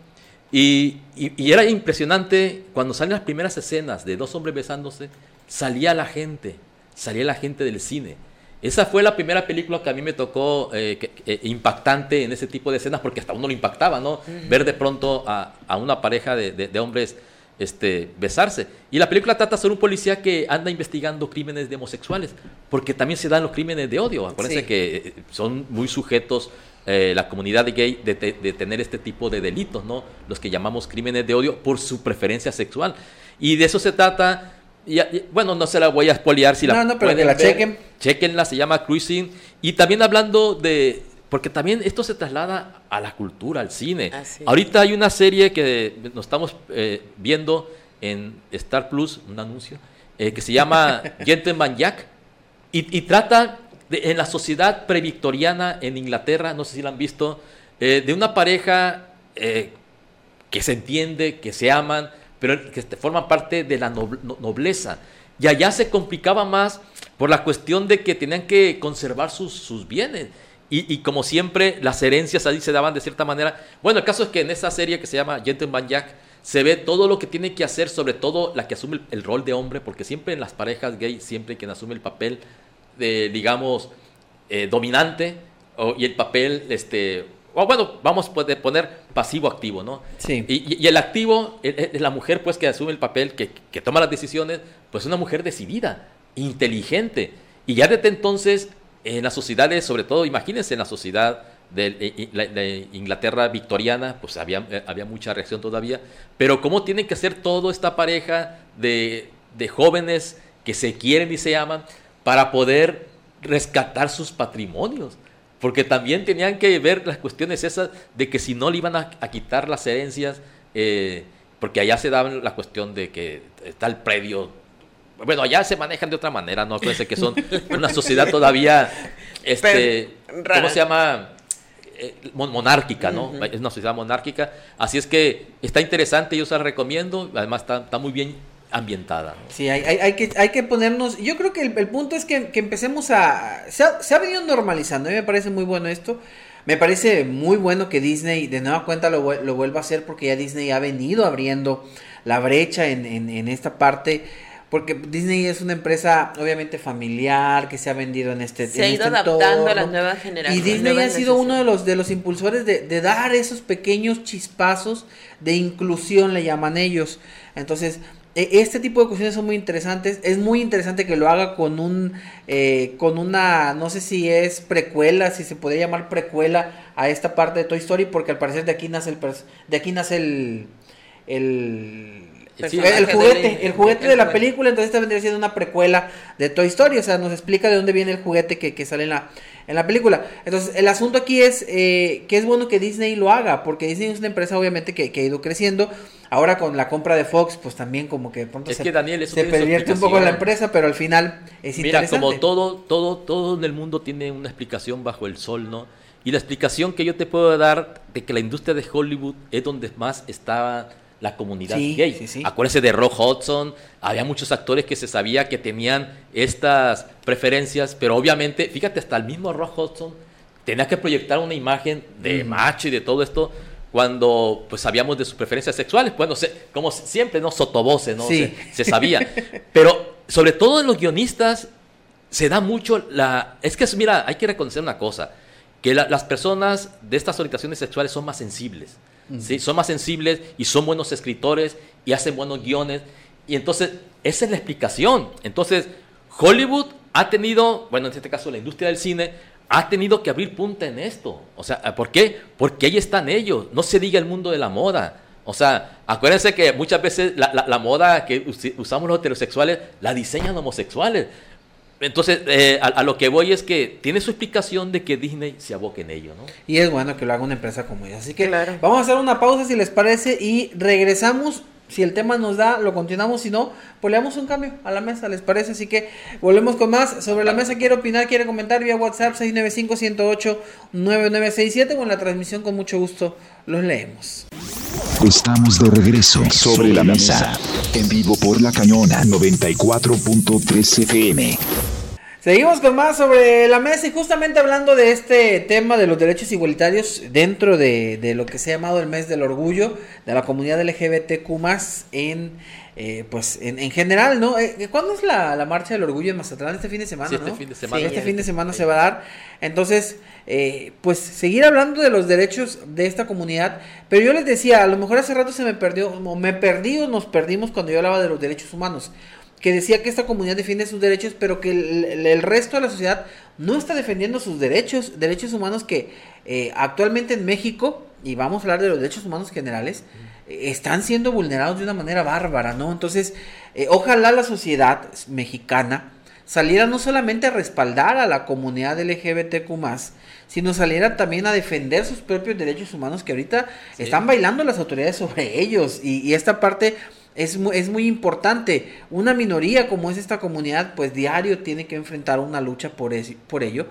y, era impresionante cuando salen las primeras escenas de dos hombres besándose, salía la gente, salía la gente del cine. Esa fue la primera película que a mí me tocó eh, eh, impactante en ese tipo de escenas, porque hasta uno lo impactaba, ¿no? Ver de pronto a, una pareja de, hombres este, besarse. Y la película trata sobre un policía que anda investigando crímenes de homosexuales, porque también se dan los crímenes de odio. Acuérdense que eh, son muy sujetos eh, la comunidad gay de, tener este tipo de delitos, ¿no? Los que llamamos crímenes de odio por su preferencia sexual. Y de eso se trata. Y, bueno, no se la voy a espoliar si la no, pero que la chequen. Chequenla, se llama Cruising. Y también hablando de. Porque también esto se traslada a la cultura, al cine. Ahorita hay una serie que nos estamos eh, viendo en Star Plus, un anuncio, eh, que se llama Gentleman Jack. Y, y trata en la sociedad previctoriana en Inglaterra, no sé si la han visto, eh, de una pareja eh, que se entiende, que se aman, pero que forman parte de la nobleza. Y allá se complicaba más por la cuestión de que tenían que conservar sus, bienes. Y, como siempre, las herencias ahí se daban de cierta manera. Bueno, el caso es que en esa serie que se llama Gentleman Jack, se ve todo lo que tiene que hacer, sobre todo la que asume el, el rol de hombre, porque siempre en las parejas gay, siempre quien asume el papel de, digamos, eh, dominante y el papel, este, o bueno, vamos a poner pasivo-activo, ¿no? Sí. Y, el activo es la mujer, pues, que asume el papel, que, que toma las decisiones, pues una mujer decidida, inteligente. Y ya desde entonces, en las sociedades, sobre todo, imagínense en la sociedad de, Inglaterra victoriana, pues había, eh, había mucha reacción todavía, pero cómo tienen que ser toda esta pareja de, de jóvenes que se quieren y se aman, para poder rescatar sus patrimonios. Porque también tenían que ver las cuestiones esas de que si no le iban a, quitar las herencias, eh, porque allá se daba la cuestión de que está el predio. Bueno, allá se manejan de otra manera, ¿no? Parece que son una sociedad todavía, este, ¿cómo se llama? Eh, monárquica, ¿no? Es una sociedad monárquica. Así es que está interesante, yo se la recomiendo. Además, está, está muy bien ambientada. Sí, hay, hay, que, hay que ponernos, yo creo que el, punto es que, empecemos a se, ha, venido normalizando, a mí me parece muy bueno esto, me parece muy bueno que Disney de nueva cuenta lo, lo vuelva a hacer porque ya Disney ha venido abriendo la brecha en, en, esta parte. Porque Disney es una empresa obviamente familiar que se ha vendido en este Se ha ido este adaptando a las nuevas generaciones. Y Disney ha sido uno de los, de los impulsores de, de, dar esos pequeños chispazos de inclusión, le llaman ellos. Entonces, e, este tipo de cuestiones son muy interesantes. Es muy interesante que lo haga con un, eh, con una, no sé si es precuela, si se podría llamar precuela a esta parte de Toy Story, porque al parecer de aquí nace el, de aquí nace el, el, el, juguete, el juguete de la película, entonces esta vendría siendo una precuela de Toy Story, o sea, nos explica de dónde viene el juguete que, que sale en la, en la película. Entonces, el asunto aquí es eh, que es bueno que Disney lo haga, porque Disney es una empresa obviamente que, ha ido creciendo. Ahora con la compra de Fox, pues también como que pronto se, que Daniel, se pervierte un poco la empresa, pero al final es Mira, como todo, todo, todo en el mundo tiene una explicación bajo el sol, ¿no? Y la explicación que yo te puedo dar de que la industria de Hollywood es donde más estaba la comunidad gay. Sí, sí. Acuérdense de Rock Hudson, había muchos actores que se sabía que tenían estas preferencias, pero obviamente, fíjate, hasta el mismo Rock Hudson tenía que proyectar una imagen de macho y de todo esto cuando pues sabíamos de sus preferencias sexuales, bueno, como siempre, ¿no? Sotoboce, ¿no? Se, se, sabía. Pero sobre todo en los guionistas se da mucho la... Es que, mira, hay que reconocer una cosa, que las personas de estas orientaciones sexuales son más sensibles ¿sí? Son más sensibles y son buenos escritores y hacen buenos guiones. Y entonces, esa es la explicación. Entonces, Hollywood ha tenido, bueno, en este caso la industria del cine, ha tenido que abrir punta en esto. O sea, ¿por qué? Porque ahí están ellos. No se diga el mundo de la moda. O sea, acuérdense que muchas veces la, moda que usamos los heterosexuales la diseñan homosexuales. Entonces, eh, a, lo que voy es que tiene su explicación de que Disney se aboque en ello, ¿no? Y es bueno que lo haga una empresa como ella. Así que vamos a hacer una pausa si les parece y regresamos. Si el tema nos da, lo continuamos. Si no, pues le damos un cambio a la mesa, ¿les parece? Así que volvemos con más. Sobre la mesa, quiere opinar, quiere comentar vía WhatsApp 695-108-9967 o en la transmisión con mucho gusto los leemos. Estamos de regreso sobre la mesa, en vivo por la cañona 94.3 FM. Seguimos con más sobre la mesa y justamente hablando de este tema de los derechos igualitarios dentro de, lo que se ha llamado el mes del orgullo de la comunidad LGBTQ en eh, pues en, general, ¿no? Eh, ¿Cuándo es la, marcha del orgullo en Mazatlán? Este fin de semana, Este fin de semana. este fin de semana se va a dar. Entonces, eh, pues seguir hablando de los derechos de esta comunidad. Pero yo les decía, a lo mejor hace rato se me perdió, o me perdí o nos perdimos cuando yo hablaba de los derechos humanos que decía que esta comunidad defiende sus derechos, pero que el, resto de la sociedad no está defendiendo sus derechos, derechos humanos que eh, actualmente en México, y vamos a hablar de los derechos humanos generales, eh, están siendo vulnerados de una manera bárbara, ¿no? Entonces, eh, ojalá la sociedad mexicana saliera no solamente a respaldar a la comunidad LGBTQ sino saliera también a defender sus propios derechos humanos que ahorita están bailando las autoridades sobre ellos. Y, y esta parte es, es muy importante. Una minoría como es esta comunidad, pues diario tiene que enfrentar una lucha por, por ello.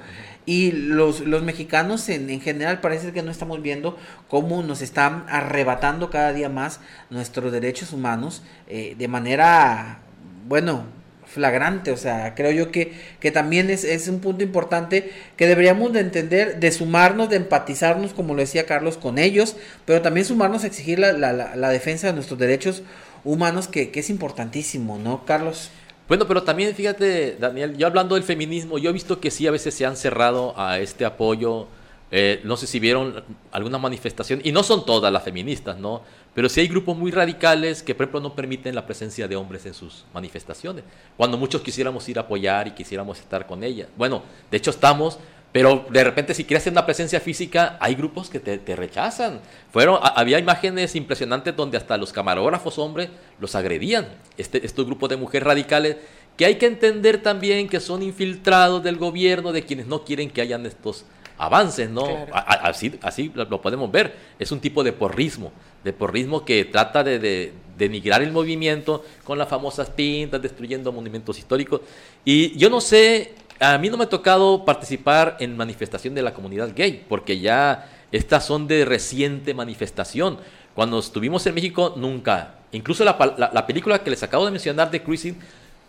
Y los, los mexicanos en, en, general parece que no estamos viendo cómo nos están arrebatando cada día más nuestros derechos humanos eh, de manera, bueno, flagrante. O sea, creo yo que, que también es, es, un punto importante que deberíamos de entender, de sumarnos, de empatizarnos, como lo decía Carlos, con ellos, pero también sumarnos a exigir la, la, la defensa de nuestros derechos humanos que, que es importantísimo, ¿no, Carlos? Bueno, pero también fíjate, Daniel, yo hablando del feminismo, yo he visto que sí a veces se han cerrado a este apoyo. Eh, no sé si vieron alguna manifestación, y no son todas las feministas, ¿no? Pero sí hay grupos muy radicales que, por ejemplo, no permiten la presencia de hombres en sus manifestaciones. Cuando muchos quisiéramos ir a apoyar y quisiéramos estar con ellas. Bueno, de hecho estamos, pero de repente si quieres hacer una presencia física, hay grupos que te, rechazan. Fueron, había imágenes impresionantes donde hasta los camarógrafos hombres los agredían. Este, estos grupos de mujeres radicales que hay que entender también que son infiltrados del gobierno, de quienes no quieren que hayan estos avances, ¿no? así, así lo podemos ver. Es un tipo de porrismo, de porrismo que trata de, de denigrar el movimiento con las famosas pintas, destruyendo monumentos históricos. Y yo no sé a mí no me ha tocado participar en manifestación de la comunidad gay, porque ya estas son de reciente manifestación. Cuando estuvimos en México, nunca. Incluso la, película que les acabo de mencionar de Cruising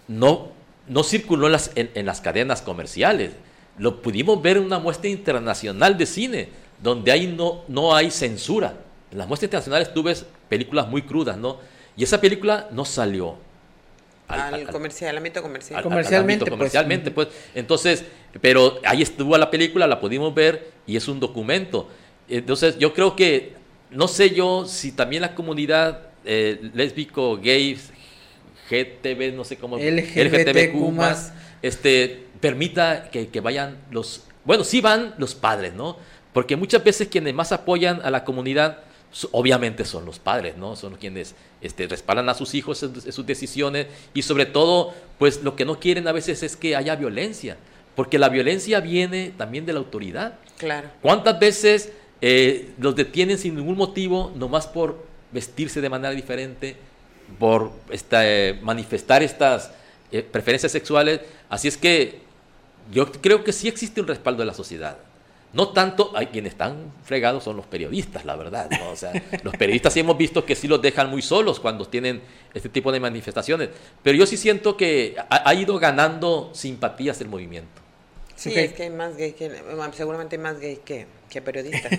no, no circuló en las, en, las cadenas comerciales. Lo pudimos ver en una muestra internacional de cine, donde ahí no, no hay censura. En las muestras internacionales tú ves películas muy crudas, ¿no? Y esa película no salió al, comercial, ámbito comercial. comercialmente, pues. comercialmente pues. Entonces, pero ahí estuvo la película, la pudimos ver y es un documento. Entonces, yo creo que, no sé yo si también la comunidad eh, lésbico, gays, GTB, no sé cómo, LGBTQ, más, este, permita que, que vayan los, bueno, sí van los padres, ¿no? Porque muchas veces quienes más apoyan a la comunidad obviamente son los padres, ¿no? Son quienes este, respaldan a sus hijos en, sus decisiones y sobre todo, pues lo que no quieren a veces es que haya violencia, porque la violencia viene también de la autoridad. Claro. ¿Cuántas veces eh, los detienen sin ningún motivo, nomás por vestirse de manera diferente, por este, manifestar estas eh, preferencias sexuales? Así es que yo creo que sí existe un respaldo de la sociedad. No tanto, hay quienes están fregados son los periodistas, la verdad. O sea, los periodistas sí hemos visto que sí los dejan muy solos cuando tienen este tipo de manifestaciones. Pero yo sí siento que ha, ido ganando simpatías el movimiento. Sí, es que hay más gay que, seguramente hay más gay que, que periodistas.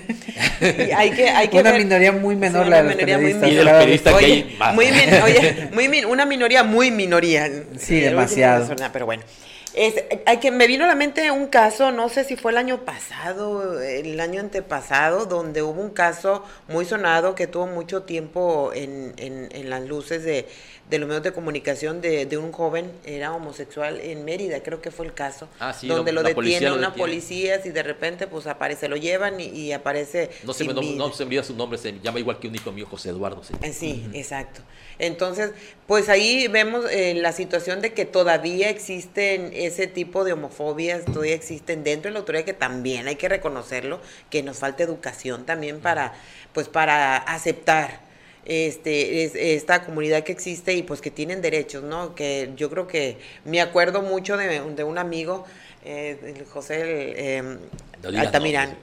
hay que, hay que una minoría muy menor la de los periodistas. y de los periodistas oye, Muy, oye, muy, una minoría muy minoría. Sí, demasiado. pero bueno. Es, hay que, me vino a la mente un caso, no sé si fue el año pasado, el año antepasado, donde hubo un caso muy sonado que tuvo mucho tiempo en, en, en las luces de, de los medios de comunicación de, de, un joven, era homosexual en Mérida, creo que fue el caso, ah, sí, donde lo, lo detiene una policía y de repente pues aparece, lo llevan y, aparece... No se, me, no, se envía su nombre, se llama igual que un hijo mío, José Eduardo. Sí, eh, exacto. Entonces, pues ahí vemos eh, la situación de que todavía existen ese tipo de homofobias, todavía existen dentro de la autoridad, que también hay que reconocerlo, que nos falta educación también para, pues para aceptar este, esta comunidad que existe y pues que tienen derechos, ¿no? Que yo creo que me acuerdo mucho de, de un amigo, eh, José em, Altamirán.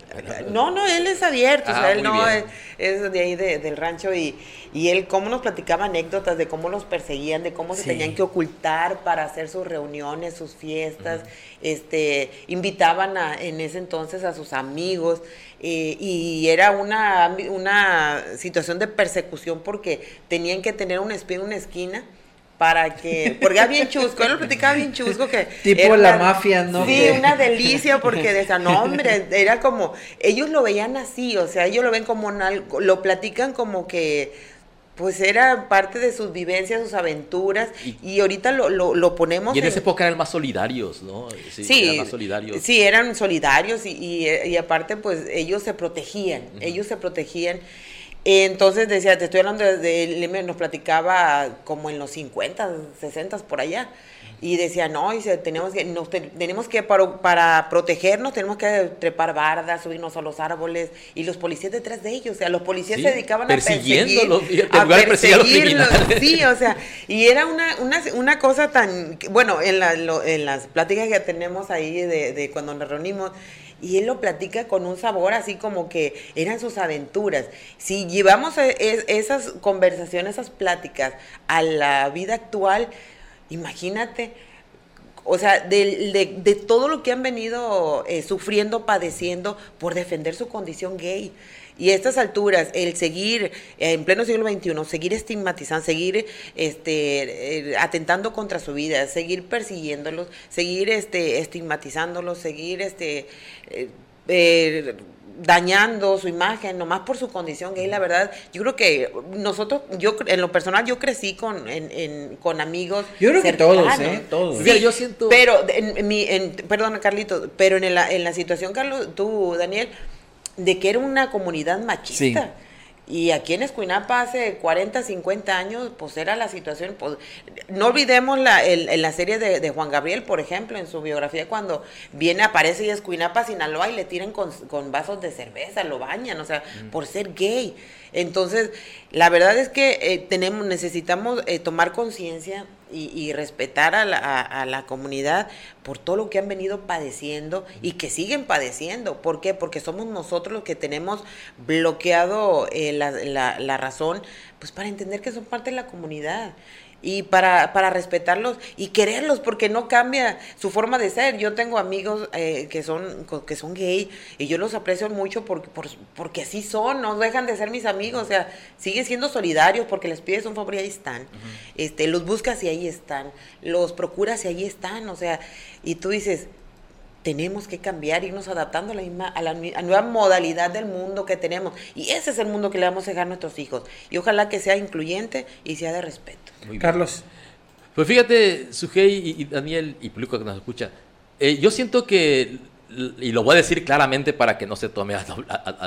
No, no, él es abierto, o sea, ah, él no es, de ahí del rancho y, y él cómo nos platicaba anécdotas de cómo los perseguían, de cómo se tenían que ocultar para hacer sus reuniones, sus fiestas, este, invitaban a, en ese entonces a sus amigos eh, y era una, una situación de persecución porque tenían que tener un espía en una esquina para que, porque era bien chusco, él lo platicaba bien chusco que... Tipo la mafia, ¿no? Sí, una delicia porque de esa nombre, era como, ellos lo veían así, o sea, ellos lo ven como, lo platican como que pues era parte de sus vivencias, sus aventuras, y, ahorita lo, lo, ponemos... Y en, esa época eran más solidarios, ¿no? Sí, eran más solidarios. Sí, eran solidarios y, y, aparte pues ellos se protegían, ellos se protegían. Entonces decía, te estoy hablando de, de, nos platicaba como en los 50, 60 por allá. Y decía, no, dice, tenemos que, nos tenemos que para, para, protegernos, tenemos que trepar bardas, subirnos a los árboles, y los policías detrás de ellos, o sea, los policías se dedicaban a perseguirlos, a perseguirlos, sí, o sea, y era una, una, una cosa tan, bueno, en, la, en las pláticas que tenemos ahí de, de cuando nos reunimos, y él lo platica con un sabor así como que eran sus aventuras. Si llevamos e, esas conversaciones, esas pláticas a la vida actual, Imagínate, o sea, de, de, todo lo que han venido eh, sufriendo, padeciendo por defender su condición gay. Y a estas alturas, el seguir eh, en pleno siglo XXI, seguir estigmatizando, seguir este, eh, atentando contra su vida, seguir persiguiéndolos, seguir este, estigmatizándolos, seguir este, dañando su imagen nomás por su condición gay, la verdad, yo creo que nosotros, yo en lo personal, yo crecí con, en, con amigos. Yo creo que todos, ¿eh? Todos. yo siento. Pero, en, mi, en, perdón, Carlito, pero en la, en la situación, Carlos, tú, Daniel, de que era una comunidad machista. Y aquí en Escuinapa hace 40, 50 años, pues era la situación. Pues, no olvidemos la, el, la serie de, Juan Gabriel, por ejemplo, en su biografía, cuando viene, aparece y Escuinapa, Sinaloa, y le tiran con, con vasos de cerveza, lo bañan, o sea, mm. por ser gay. Entonces, la verdad es que eh, tenemos, necesitamos eh, tomar conciencia y, respetar a la, a, la, comunidad por todo lo que han venido padeciendo y que siguen padeciendo. ¿Por qué? Porque somos nosotros los que tenemos bloqueado eh, la, la, la razón, pues para entender que son parte de la comunidad y para, para respetarlos y quererlos porque no cambia su forma de ser. Yo tengo amigos eh, que son que son gay y yo los aprecio mucho porque, porque así son, no dejan de ser mis amigos, o sea, siguen siendo solidarios porque les pides un favor y ahí están. este, los buscas y ahí están, los procuras y ahí están, o sea, y tú dices, tenemos que cambiar, irnos adaptando a la, misma, a la nueva modalidad del mundo que tenemos. Y ese es el mundo que le vamos a dejar a nuestros hijos. Y ojalá que sea incluyente y sea de respeto. Carlos. Pues fíjate, Sujei y, Daniel y público que nos escucha, eh, yo siento que, y lo voy a decir claramente para que no se tome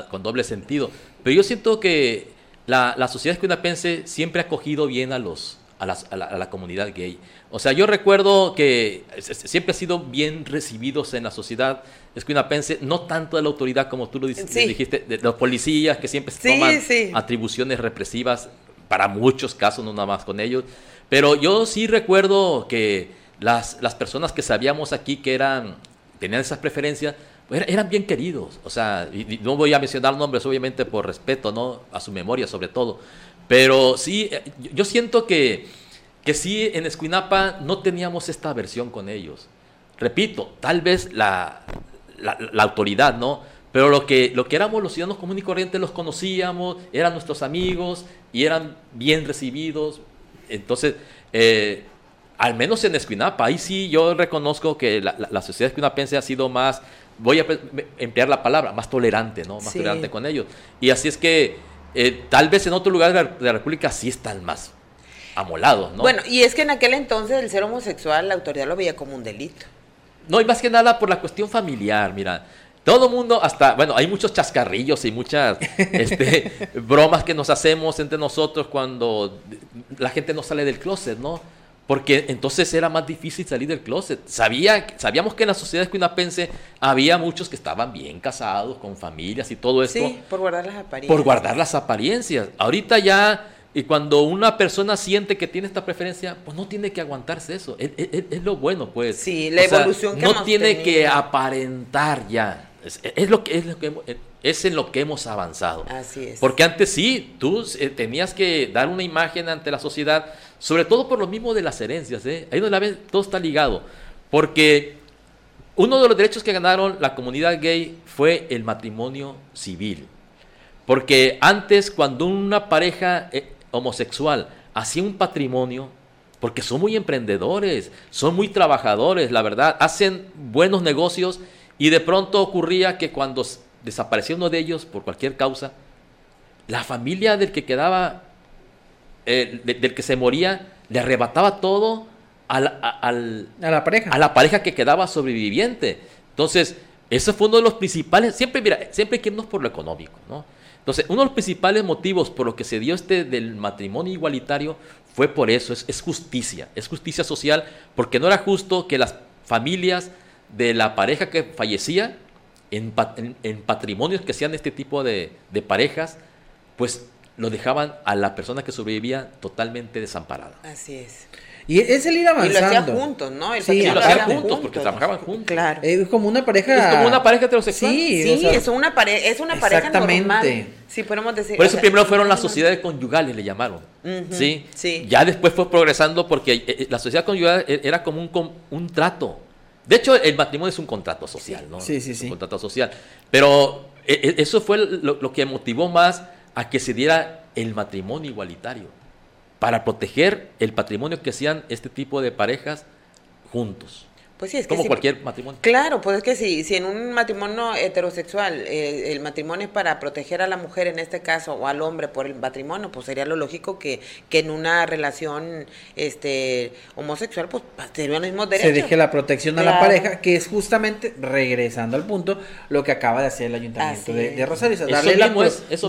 con doble sentido, pero yo siento que la, la sociedad escuinapense siempre ha cogido bien a los a, la, comunidad gay. O sea, yo recuerdo que siempre ha sido bien recibidos en la sociedad escuinapense, no tanto de la autoridad como tú lo dijiste, de, los policías que siempre se toman atribuciones represivas para muchos casos, no nada más con ellos. Pero yo sí recuerdo que las, las personas que sabíamos aquí que eran, tenían esas preferencias, eran bien queridos. O sea, y, no voy a mencionar nombres, obviamente, por respeto, ¿no? A su memoria, sobre todo. Pero sí, eh, yo siento que, que sí, en Escuinapa no teníamos esta aversión con ellos. Repito, tal vez la, la, autoridad, ¿no? Pero lo que, lo que éramos los ciudadanos comunes y corrientes los conocíamos, eran nuestros amigos y eran bien recibidos. Entonces, eh, al menos en Escuinapa, ahí sí yo reconozco que la, la, sociedad escuinapense ha sido más, voy a emplear la palabra, más tolerante, ¿no? Más tolerante con ellos. Y así es que eh, tal vez en otro lugar de la, República sí están más amolados, ¿no? Bueno, y es que en aquel entonces el ser homosexual la autoridad lo veía como un delito. No, y más que nada por la cuestión familiar, mira. Todo mundo, hasta, bueno, hay muchos chascarrillos y muchas este, bromas que nos hacemos entre nosotros cuando la gente no sale del closet, ¿no? Porque entonces era más difícil salir del closet. Sabía, sabíamos que en la sociedad escuinapense había muchos que estaban bien casados, con familias y todo esto. Sí, por guardar las apariencias. Por guardar las apariencias. Ahorita ya, y cuando una persona siente que tiene esta preferencia, pues no tiene que aguantarse eso. Es, lo bueno, pues. Sí, la evolución que No tiene que aparentar ya. Es, lo que, es lo que es en lo que hemos avanzado. Así es. Porque antes sí, tú eh, tenías que dar una imagen ante la sociedad, sobre todo por lo mismo de las herencias. ¿eh? Ahí donde la ven, todo está ligado. Porque uno de los derechos que ganaron la comunidad gay fue el matrimonio civil. Porque antes, cuando una pareja eh, homosexual hacía un patrimonio, porque son muy emprendedores, son muy trabajadores, la verdad, hacen buenos negocios y de pronto ocurría que cuando desapareció uno de ellos por cualquier causa, la familia del que quedaba, eh, del que se moría, le arrebataba todo a la, pareja. A la pareja que quedaba sobreviviente. Entonces, ese fue uno de los principales, siempre, mira, siempre hay que irnos por lo económico, ¿no? Entonces, uno de los principales motivos por los que se dio este del matrimonio igualitario fue por eso, es, es justicia, es justicia social, porque no era justo que las familias de la pareja que fallecía en, patrimonios que sean este tipo de, parejas, pues lo dejaban a la persona que sobrevivía totalmente desamparada. Así es. Y es el ir avanzando. Y lo hacían juntos, ¿no? sí, lo hacían juntos, porque trabajaban juntos. Claro. Es como una pareja. Es como una pareja heterosexual. Sí, sí es una, pareja es una pareja normal. Sí, podemos decir. Por eso primero fueron las sociedades conyugales, le llamaron. ¿sí? sí. Ya después fue progresando porque eh, eh, la sociedad conyugal e, era como un, un trato. De hecho, el matrimonio es un contrato social, ¿no? Sí, sí, sí. Un contrato social. Pero e, e, eso fue lo, que motivó más a que se diera el matrimonio igualitario, para proteger el patrimonio que hacían este tipo de parejas juntos. Pues sí, es que como cualquier matrimonio. Claro, pues es que si, si en un matrimonio heterosexual eh, el matrimonio es para proteger a la mujer en este caso o al hombre por el matrimonio, pues sería lo lógico que, que en una relación este homosexual pues tendrían los mismos derechos. Se deje la protección a la pareja, que es justamente, regresando al punto, lo que acaba de hacer el ayuntamiento de, Rosario. darle la,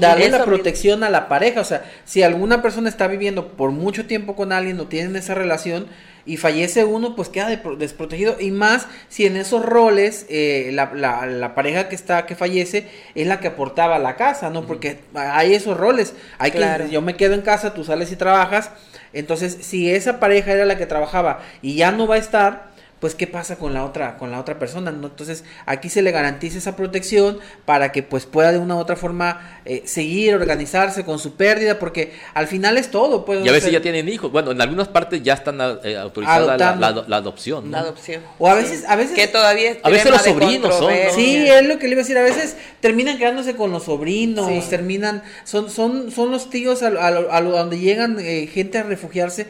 darle la protección a la pareja. O sea, si alguna persona está viviendo por mucho tiempo con alguien o tienen esa relación, y fallece uno, pues queda desprotegido. Y más si en esos roles eh, la, la, pareja que está, que fallece, es la que aportaba la casa, ¿no? Porque hay esos roles. Hay que, yo me quedo en casa, tú sales y trabajas. Entonces, si esa pareja era la que trabajaba y ya no va a estar, pues qué pasa con la otra con la otra persona ¿no? entonces aquí se le garantiza esa protección para que pues pueda de una u otra forma eh, seguir organizarse con su pérdida porque al final es todo pues, y a veces ya tienen hijos. Bueno en algunas partes ya están eh, autorizadas la, la, adopción la adopción. O a veces a veces que todavía a veces los sobrinos son sí es lo que le iba a decir. A veces terminan quedándose con los sobrinos terminan son son son los tíos a, a, donde llegan eh, gente a refugiarse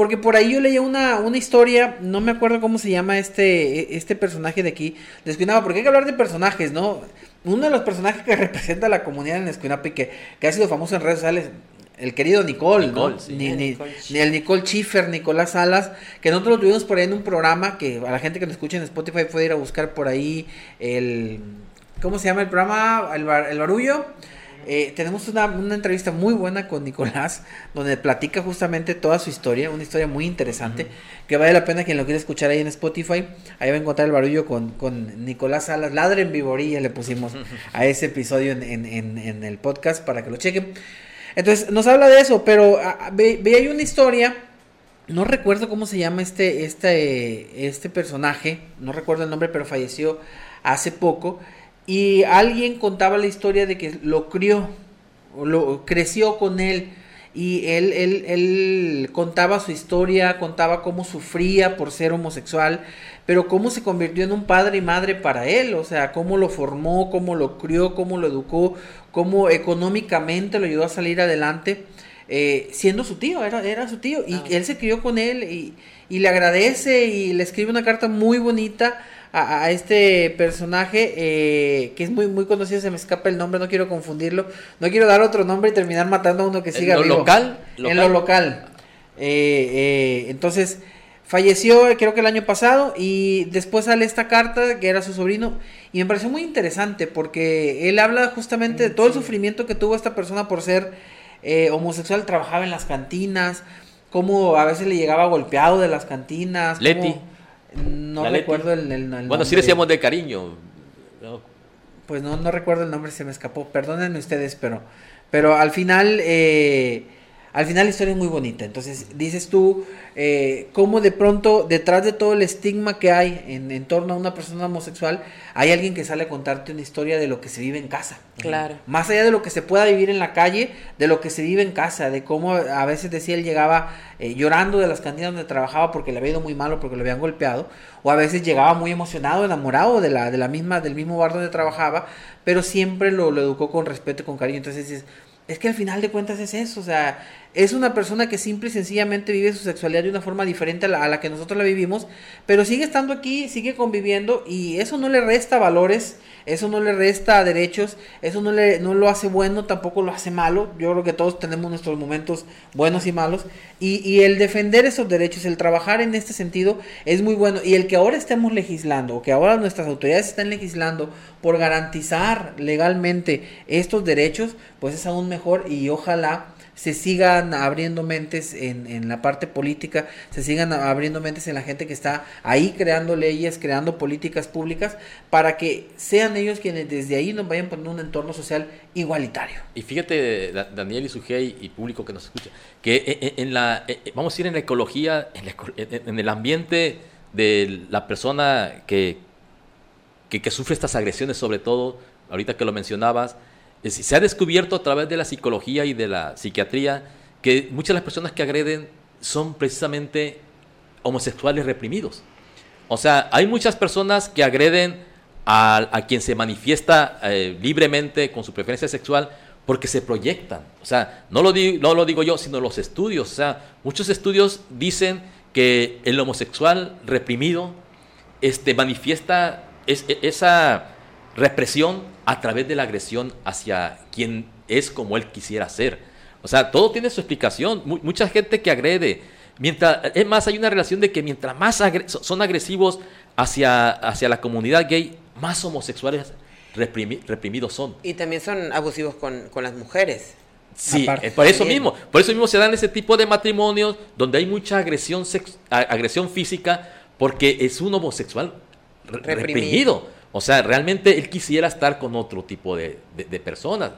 porque por ahí yo leía una, una historia, no me acuerdo cómo se llama este, este personaje de aquí, de Escuinapa, porque hay que hablar de personajes, ¿no? Uno de los personajes que representa a la comunidad en Escuinapa y que, que ha sido famoso en redes sociales, el querido Nicole, ¿no? ni, ni, ni, el Nicole Schiffer, Nicolás Salas, que nosotros lo tuvimos por ahí en un programa que a la gente que nos escucha en Spotify puede ir a buscar por ahí el... ¿Cómo se llama el programa? El, el barullo. Eh, tenemos una, entrevista muy buena con Nicolás, donde platica justamente toda su historia, una historia muy interesante, que vale la pena quien lo quiera escuchar ahí en Spotify. Ahí va a encontrar el barullo con, con Nicolás Salas, Ladre en Viborilla le pusimos a ese episodio en, el podcast para que lo chequen. Entonces, nos habla de eso, pero ah, ah, ve, ve, hay una historia, no recuerdo cómo se llama este, este, este personaje, no recuerdo el nombre, pero falleció hace poco y alguien contaba la historia de que lo crió, lo creció con él. Y él, él, él contaba su historia, contaba cómo sufría por ser homosexual, pero cómo se convirtió en un padre y madre para él, o sea, cómo lo formó, cómo lo crió, cómo lo educó, cómo económicamente lo ayudó a salir adelante. eh, siendo su tío, era, era su tío, y ah. él se crió con él y, y, le agradece y le escribe una carta muy bonita a, este personaje eh, que es muy, muy conocido, se me escapa el nombre, no quiero confundirlo, no quiero dar otro nombre y terminar matando a uno que siga ¿En lo local? En lo local. Eh, entonces, falleció creo que el año pasado y después sale esta carta que era su sobrino y me pareció muy interesante porque él habla justamente de todo el sufrimiento que tuvo esta persona por ser eh, homosexual, trabajaba en las cantinas, cómo a veces le llegaba golpeado de las cantinas. Leti. No recuerdo el, el, Bueno, sí decíamos de cariño. Pues no, no recuerdo el nombre, se me escapó. Perdónenme ustedes, pero, pero al final... Eh, al final la historia es muy bonita. Entonces, dices tú, eh, cómo de pronto, detrás de todo el estigma que hay en, torno a una persona homosexual, hay alguien que sale a contarte una historia de lo que se vive en casa. Claro. Más allá de lo que se pueda vivir en la calle, de lo que se vive en casa, de cómo a veces decía él llegaba eh, llorando de las cantinas donde trabajaba porque le había ido muy malo, porque lo habían golpeado, o a veces llegaba muy emocionado, enamorado de la, de la misma, del mismo bar donde trabajaba, pero siempre lo, lo educó con respeto y con cariño. Entonces dices, es que al final de cuentas es eso, o sea, es una persona que simple y sencillamente vive su sexualidad de una forma diferente a la, que nosotros la vivimos, pero sigue estando aquí, sigue conviviendo y eso no le resta valores, eso no le resta derechos, eso no, le, no lo hace bueno, tampoco lo hace malo. Yo creo que todos tenemos nuestros momentos buenos y malos. Y, y el defender esos derechos, el trabajar en este sentido es muy bueno. Y el que ahora estemos legislando, o que ahora nuestras autoridades estén legislando por garantizar legalmente estos derechos, pues es aún mejor y ojalá se sigan abriendo mentes en, en, la parte política, se sigan abriendo mentes en la gente que está ahí creando leyes, creando políticas públicas, para que sean ellos quienes desde ahí nos vayan poniendo un entorno social igualitario. Y fíjate, Daniel y Sujei y público que nos escucha, que e, e, en la, e, vamos a ir en la ecología, en, el ambiente de la persona que, que sufre estas agresiones, sobre todo, ahorita que lo mencionabas, se ha descubierto a través de la psicología y de la psiquiatría que muchas de las personas que agreden son precisamente homosexuales reprimidos. O sea, hay muchas personas que agreden a, quien se manifiesta eh, libremente con su preferencia sexual porque se proyectan. O sea, no lo, digo, no lo digo yo, sino los estudios. O sea, muchos estudios dicen que el homosexual reprimido este, manifiesta esa represión a través de la agresión hacia quien es como él quisiera ser. O sea, todo tiene su explicación. mucha gente que agrede, mientras, es más, hay una relación de que mientras más son agresivos hacia, hacia la comunidad gay, más homosexuales reprimidos son. Y también son abusivos con, las mujeres. Sí, eh, por eso mismo, por eso mismo se dan ese tipo de matrimonios donde hay mucha agresión, agresión física porque es un homosexual reprimido. O sea, realmente él quisiera estar con otro tipo de, personas.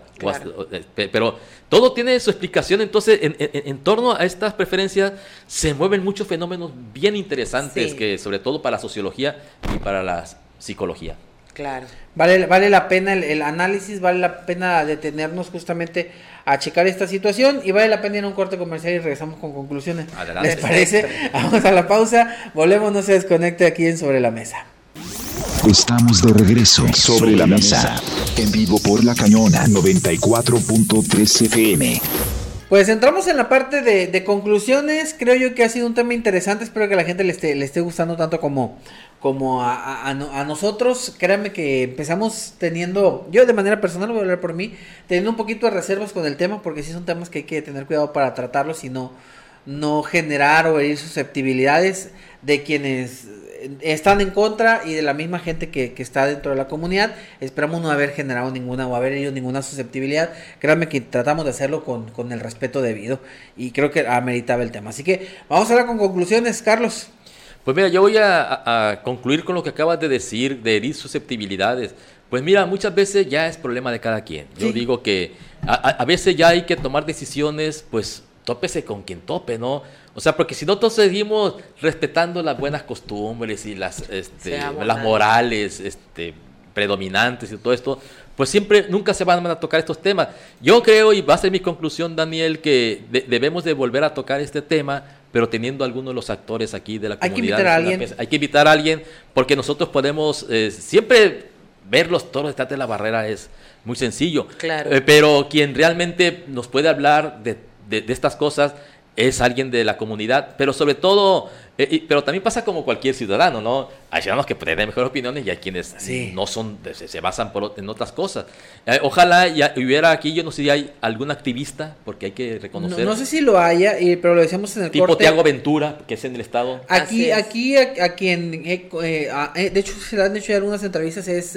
Eh, pero todo tiene su explicación. Entonces, en, torno a estas preferencias se mueven muchos fenómenos bien interesantes, que sobre todo para la sociología y para la psicología. Claro. Vale, vale la pena el, análisis, vale la pena detenernos justamente a checar esta situación y vale la pena ir a un corte comercial y regresamos con conclusiones. ¿Les parece? Vamos a la pausa, volvemos, no se desconecte aquí en Sobre la Mesa. Estamos de regreso sobre la mesa, en vivo por la cañona 94.3 FM. Pues entramos en la parte de, conclusiones. Creo yo que ha sido un tema interesante. Espero que a la gente le esté, le esté gustando tanto como, como a, nosotros. Créanme que empezamos teniendo, yo de manera personal voy a hablar por mí, teniendo un poquito de reservas con el tema, porque sí son temas que hay que tener cuidado para tratarlos y no, no generar o herir susceptibilidades de quienes están en contra y de la misma gente que, está dentro de la comunidad. Esperamos no haber generado ninguna o haber herido ninguna susceptibilidad. Créanme que tratamos de hacerlo con, el respeto debido y creo que ameritaba el tema. Así que vamos ahora con conclusiones, Carlos. Pues mira, yo voy a, concluir con lo que acabas de decir, de herir susceptibilidades. Pues mira, muchas veces ya es problema de cada quien. Yo digo que a, a, veces ya hay que tomar decisiones, pues tópese con quien tope, ¿no? O sea, porque si nosotros seguimos respetando las buenas costumbres y las, este, las morales este, predominantes y todo esto, pues siempre, nunca se van a tocar estos temas. Yo creo, y va a ser mi conclusión, Daniel, que debemos de volver a tocar este tema, pero teniendo algunos de los actores aquí de la comunidad. Hay que invitar a alguien. Hay que invitar a alguien, porque nosotros podemos eh, siempre ver los toros detrás de la barrera es muy sencillo. Claro. Eh, pero quien realmente nos puede hablar de de, de estas cosas es alguien de la comunidad, pero sobre todo, eh, pero también pasa como cualquier ciudadano, ¿no? Hay ciudadanos que tienen mejores opiniones y hay quienes no son, se, basan por, en otras cosas. Eh, ojalá ya hubiera aquí, yo no sé si hay algún activista, porque hay que reconocer. No, sé si lo haya, pero lo decíamos en el tipo Tiago Ventura, que es en el estado. Aquí, aquí, a, quien, eh, de hecho, se le han hecho algunas entrevistas, es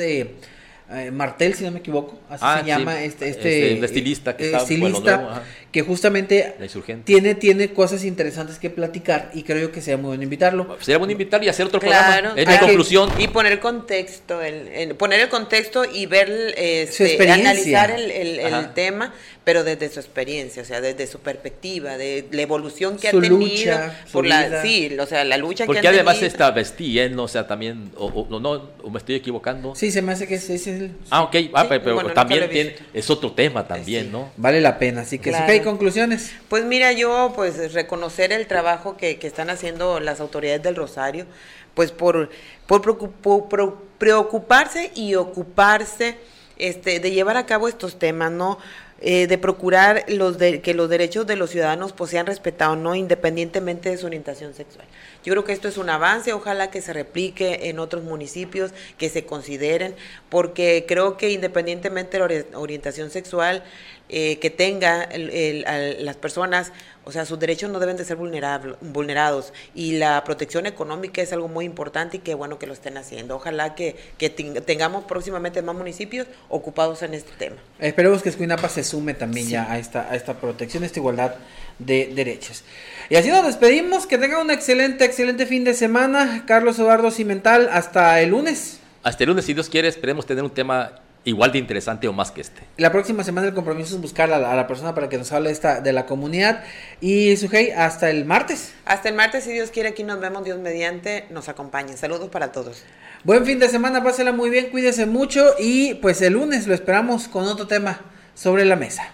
eh, Martel, si no me equivoco, así ah, se llama este, este, este estilista que, eh, estilista, que justamente tiene, tiene cosas interesantes que platicar y creo que sería muy bueno invitarlo. Sería bueno invitar y hacer otro programa. Es mi conclusión. Y poner el contexto, el, poner el contexto y ver, este, analizar el, el tema pero desde su experiencia, o sea, desde su perspectiva, de la evolución que ha tenido, lucha, por la, sí, o sea, la lucha Porque que ha tenido. Porque además está vestí, ¿eh? o sea, también, o, no, o me estoy equivocando. Sí, se me hace que es, es el... Ah, ok, ah, pero, también tiene, es otro tema también, ¿no? Vale la pena, así que claro. Conclusiones. Pues mira, yo, pues, reconocer el trabajo que, que están haciendo las autoridades del Rosario, pues, por, por, preocuparse y ocuparse este, de llevar a cabo estos temas, ¿no? Eh, de procurar los de, que los derechos de los ciudadanos pues, sean respetados, no independientemente de su orientación sexual. Yo creo que esto es un avance, ojalá que se replique en otros municipios, que se consideren, porque creo que independientemente de la orientación sexual eh, que tenga las personas, o sea, sus derechos no deben de ser vulnerados y la protección económica es algo muy importante y qué bueno que lo estén haciendo. Ojalá que, tengamos próximamente más municipios ocupados en este tema. Esperemos que Escuinapa se sume también ya a esta, a esta protección, a esta igualdad de derechos. Y así nos despedimos. Que tengan un excelente, excelente fin de semana. Carlos Eduardo Cimental, hasta el lunes. Hasta el lunes, si Dios quiere, esperemos tener un tema igual de interesante o más que este. La próxima semana el compromiso es buscar a la, persona para que nos hable esta, de la comunidad. Y Sujei, hasta el martes. Hasta el martes, si Dios quiere, aquí nos vemos, Dios mediante, nos acompañe. Saludos para todos. Buen fin de semana, pásela muy bien, cuídese mucho y pues el lunes lo esperamos con otro tema sobre la mesa.